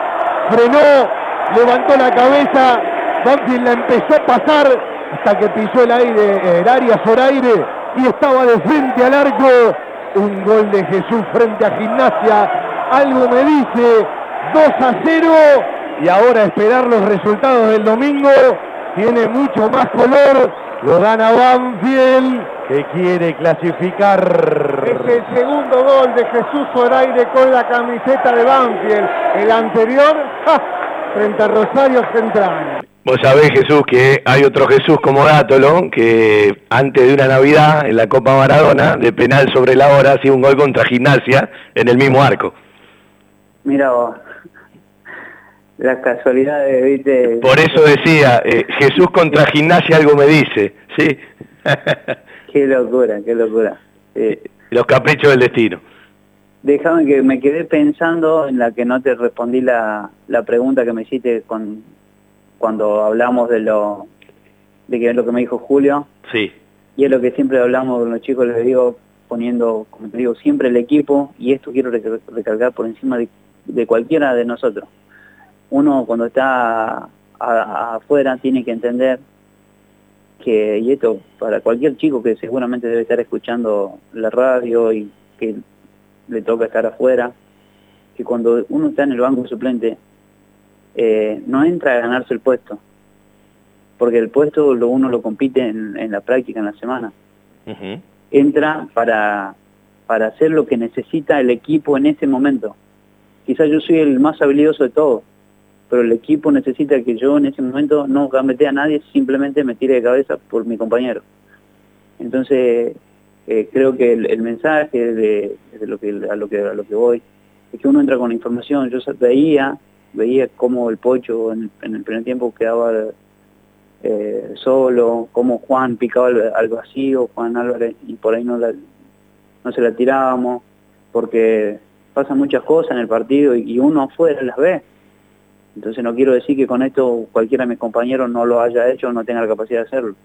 frenó, levantó la cabeza, Banfield la empezó a pasar hasta que pisó el aire, el área Zoraire y estaba de frente al arco. Un gol de Jesús frente a Gimnasia. Algo me dice 2 a 0 y ahora esperar los resultados del domingo tiene mucho más color. Lo gana Banfield que quiere clasificar. Es el segundo gol de Jesús Zoraire con la camiseta de Banfield. El anterior frente a Rosario Central. Vos sabés, Jesús, que hay otro Jesús como Dátolo, que antes de una Navidad en la Copa Maradona, de penal sobre la hora, hacía un gol contra Gimnasia en el mismo arco. Mira vos, las casualidades, ¿viste? Por eso decía, eh, Jesús contra gimnasia algo me dice, ¿sí? qué locura, qué locura. Los caprichos del destino. Déjame que me quedé pensando en la que no te respondí la, la pregunta que me hiciste con, cuando hablamos de lo de que es lo que me dijo Julio. Sí. Y es lo que siempre hablamos con los chicos, les digo, poniendo, como te digo, siempre el equipo, y esto quiero recalcar por encima de cualquiera de nosotros uno cuando está afuera tiene que entender que, y esto para cualquier chico que seguramente debe estar escuchando la radio y que le toca estar afuera, que cuando uno está en el banco suplente, eh, no entra a ganarse el puesto, porque el puesto lo uno lo compite en, la práctica en la semana. Entra para, para hacer lo que necesita el equipo en ese momento. Quizás yo soy el más habilidoso de todos, pero el equipo necesita que yo en ese momento no gamete a nadie, simplemente me tire de cabeza por mi compañero. Entonces, eh, creo que el, mensaje de, lo que, a, lo que, a lo que voy es que uno entra con información. Yo veía, veía cómo el Pocho en, el primer tiempo quedaba eh, solo, cómo Juan picaba al, vacío, Juan Álvarez, y por ahí no, no se la tirábamos, porque pasan muchas cosas en el partido y, uno afuera las ve. Entonces no quiero decir que con esto cualquiera de mis compañeros no lo haya hecho o no tenga la capacidad de hacerlo.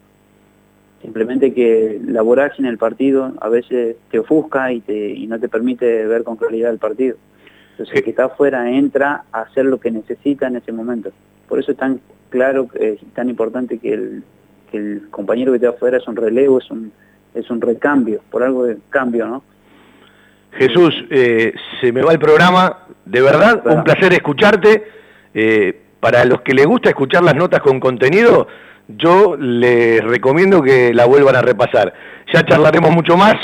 Simplemente que la vorágine el partido a veces te ofusca y, te, y no te permite ver con claridad el partido. Entonces el que está afuera entra a hacer lo que necesita en ese momento. Por eso es tan claro, es tan importante que el, que el compañero que está afuera es un relevo, es un, es un recambio, por algo de cambio, ¿no? Jesús, eh, se me va el programa, de verdad, un placer escucharte. Eh, para los que les gusta escuchar las notas con contenido, yo les recomiendo que la vuelvan a repasar. Ya charlaremos mucho más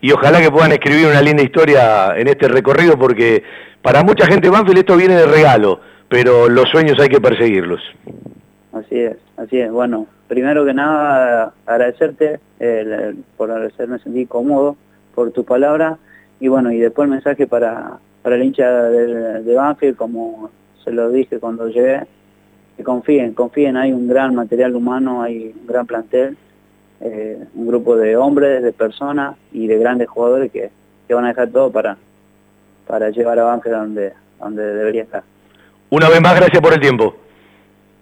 y ojalá que puedan escribir una linda historia en este recorrido porque para mucha gente Banfield esto viene de regalo, pero los sueños hay que perseguirlos. Así es, así es. Bueno, primero que nada agradecerte por hacerme sentir cómodo, por tu palabra y bueno, y después el mensaje para, para el hincha de, de Banfield, como se lo dije cuando llegué, que confíen, confíen, hay un gran material humano, hay un gran plantel, eh, un grupo de hombres, de personas y de grandes jugadores que, van a dejar todo para, para llevar a Banfield donde, donde debería estar. Una vez más, gracias por el tiempo.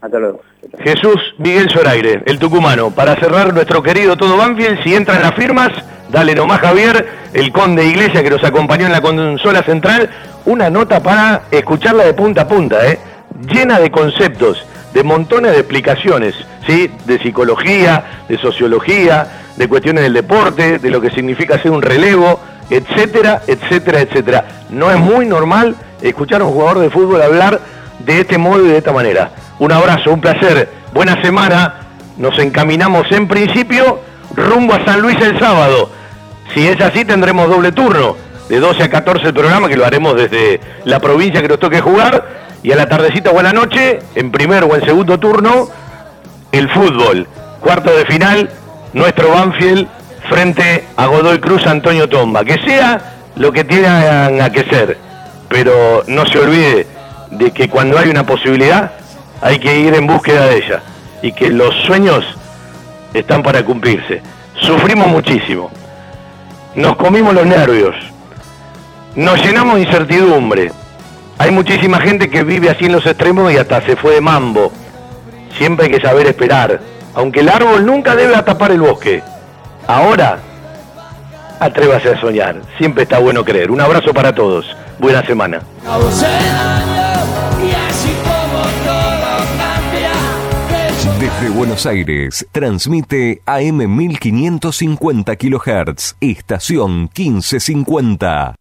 Hasta luego. Jesús Miguel Zoraire, el tucumano. Para cerrar nuestro querido Todo Banfield, si entran las firmas, dale nomás Javier, el conde Iglesia que nos acompañó en la consola central, una nota para escucharla de punta a punta, ¿eh? llena de conceptos, de montones de explicaciones, ¿sí? de psicología, de sociología, de cuestiones del deporte, de lo que significa ser un relevo, etcétera, etcétera, etcétera. No es muy normal escuchar a un jugador de fútbol hablar de este modo y de esta manera. Un abrazo, un placer, buena semana. Nos encaminamos en principio rumbo a San Luis el sábado. Si es así, tendremos doble turno, de 12 a 14 el programa, que lo haremos desde la provincia que nos toque jugar y a la tardecita o a la noche, en primer o en segundo turno, el fútbol. Cuarto de final, nuestro Banfield frente a Godoy Cruz Antonio Tomba. Que sea lo que tengan que ser, pero no se olvide de que cuando hay una posibilidad hay que ir en búsqueda de ella y que los sueños están para cumplirse. Sufrimos muchísimo, nos comimos los nervios, nos llenamos de incertidumbre, hay muchísima gente que vive así en los extremos y hasta se fue de mambo. Siempre hay que saber esperar. Aunque el árbol nunca debe tapar el bosque. Ahora, atrévase a soñar. Siempre está bueno creer. Un abrazo para todos. Buena semana. Desde Buenos Aires, transmite AM 1550 kHz, estación 1550.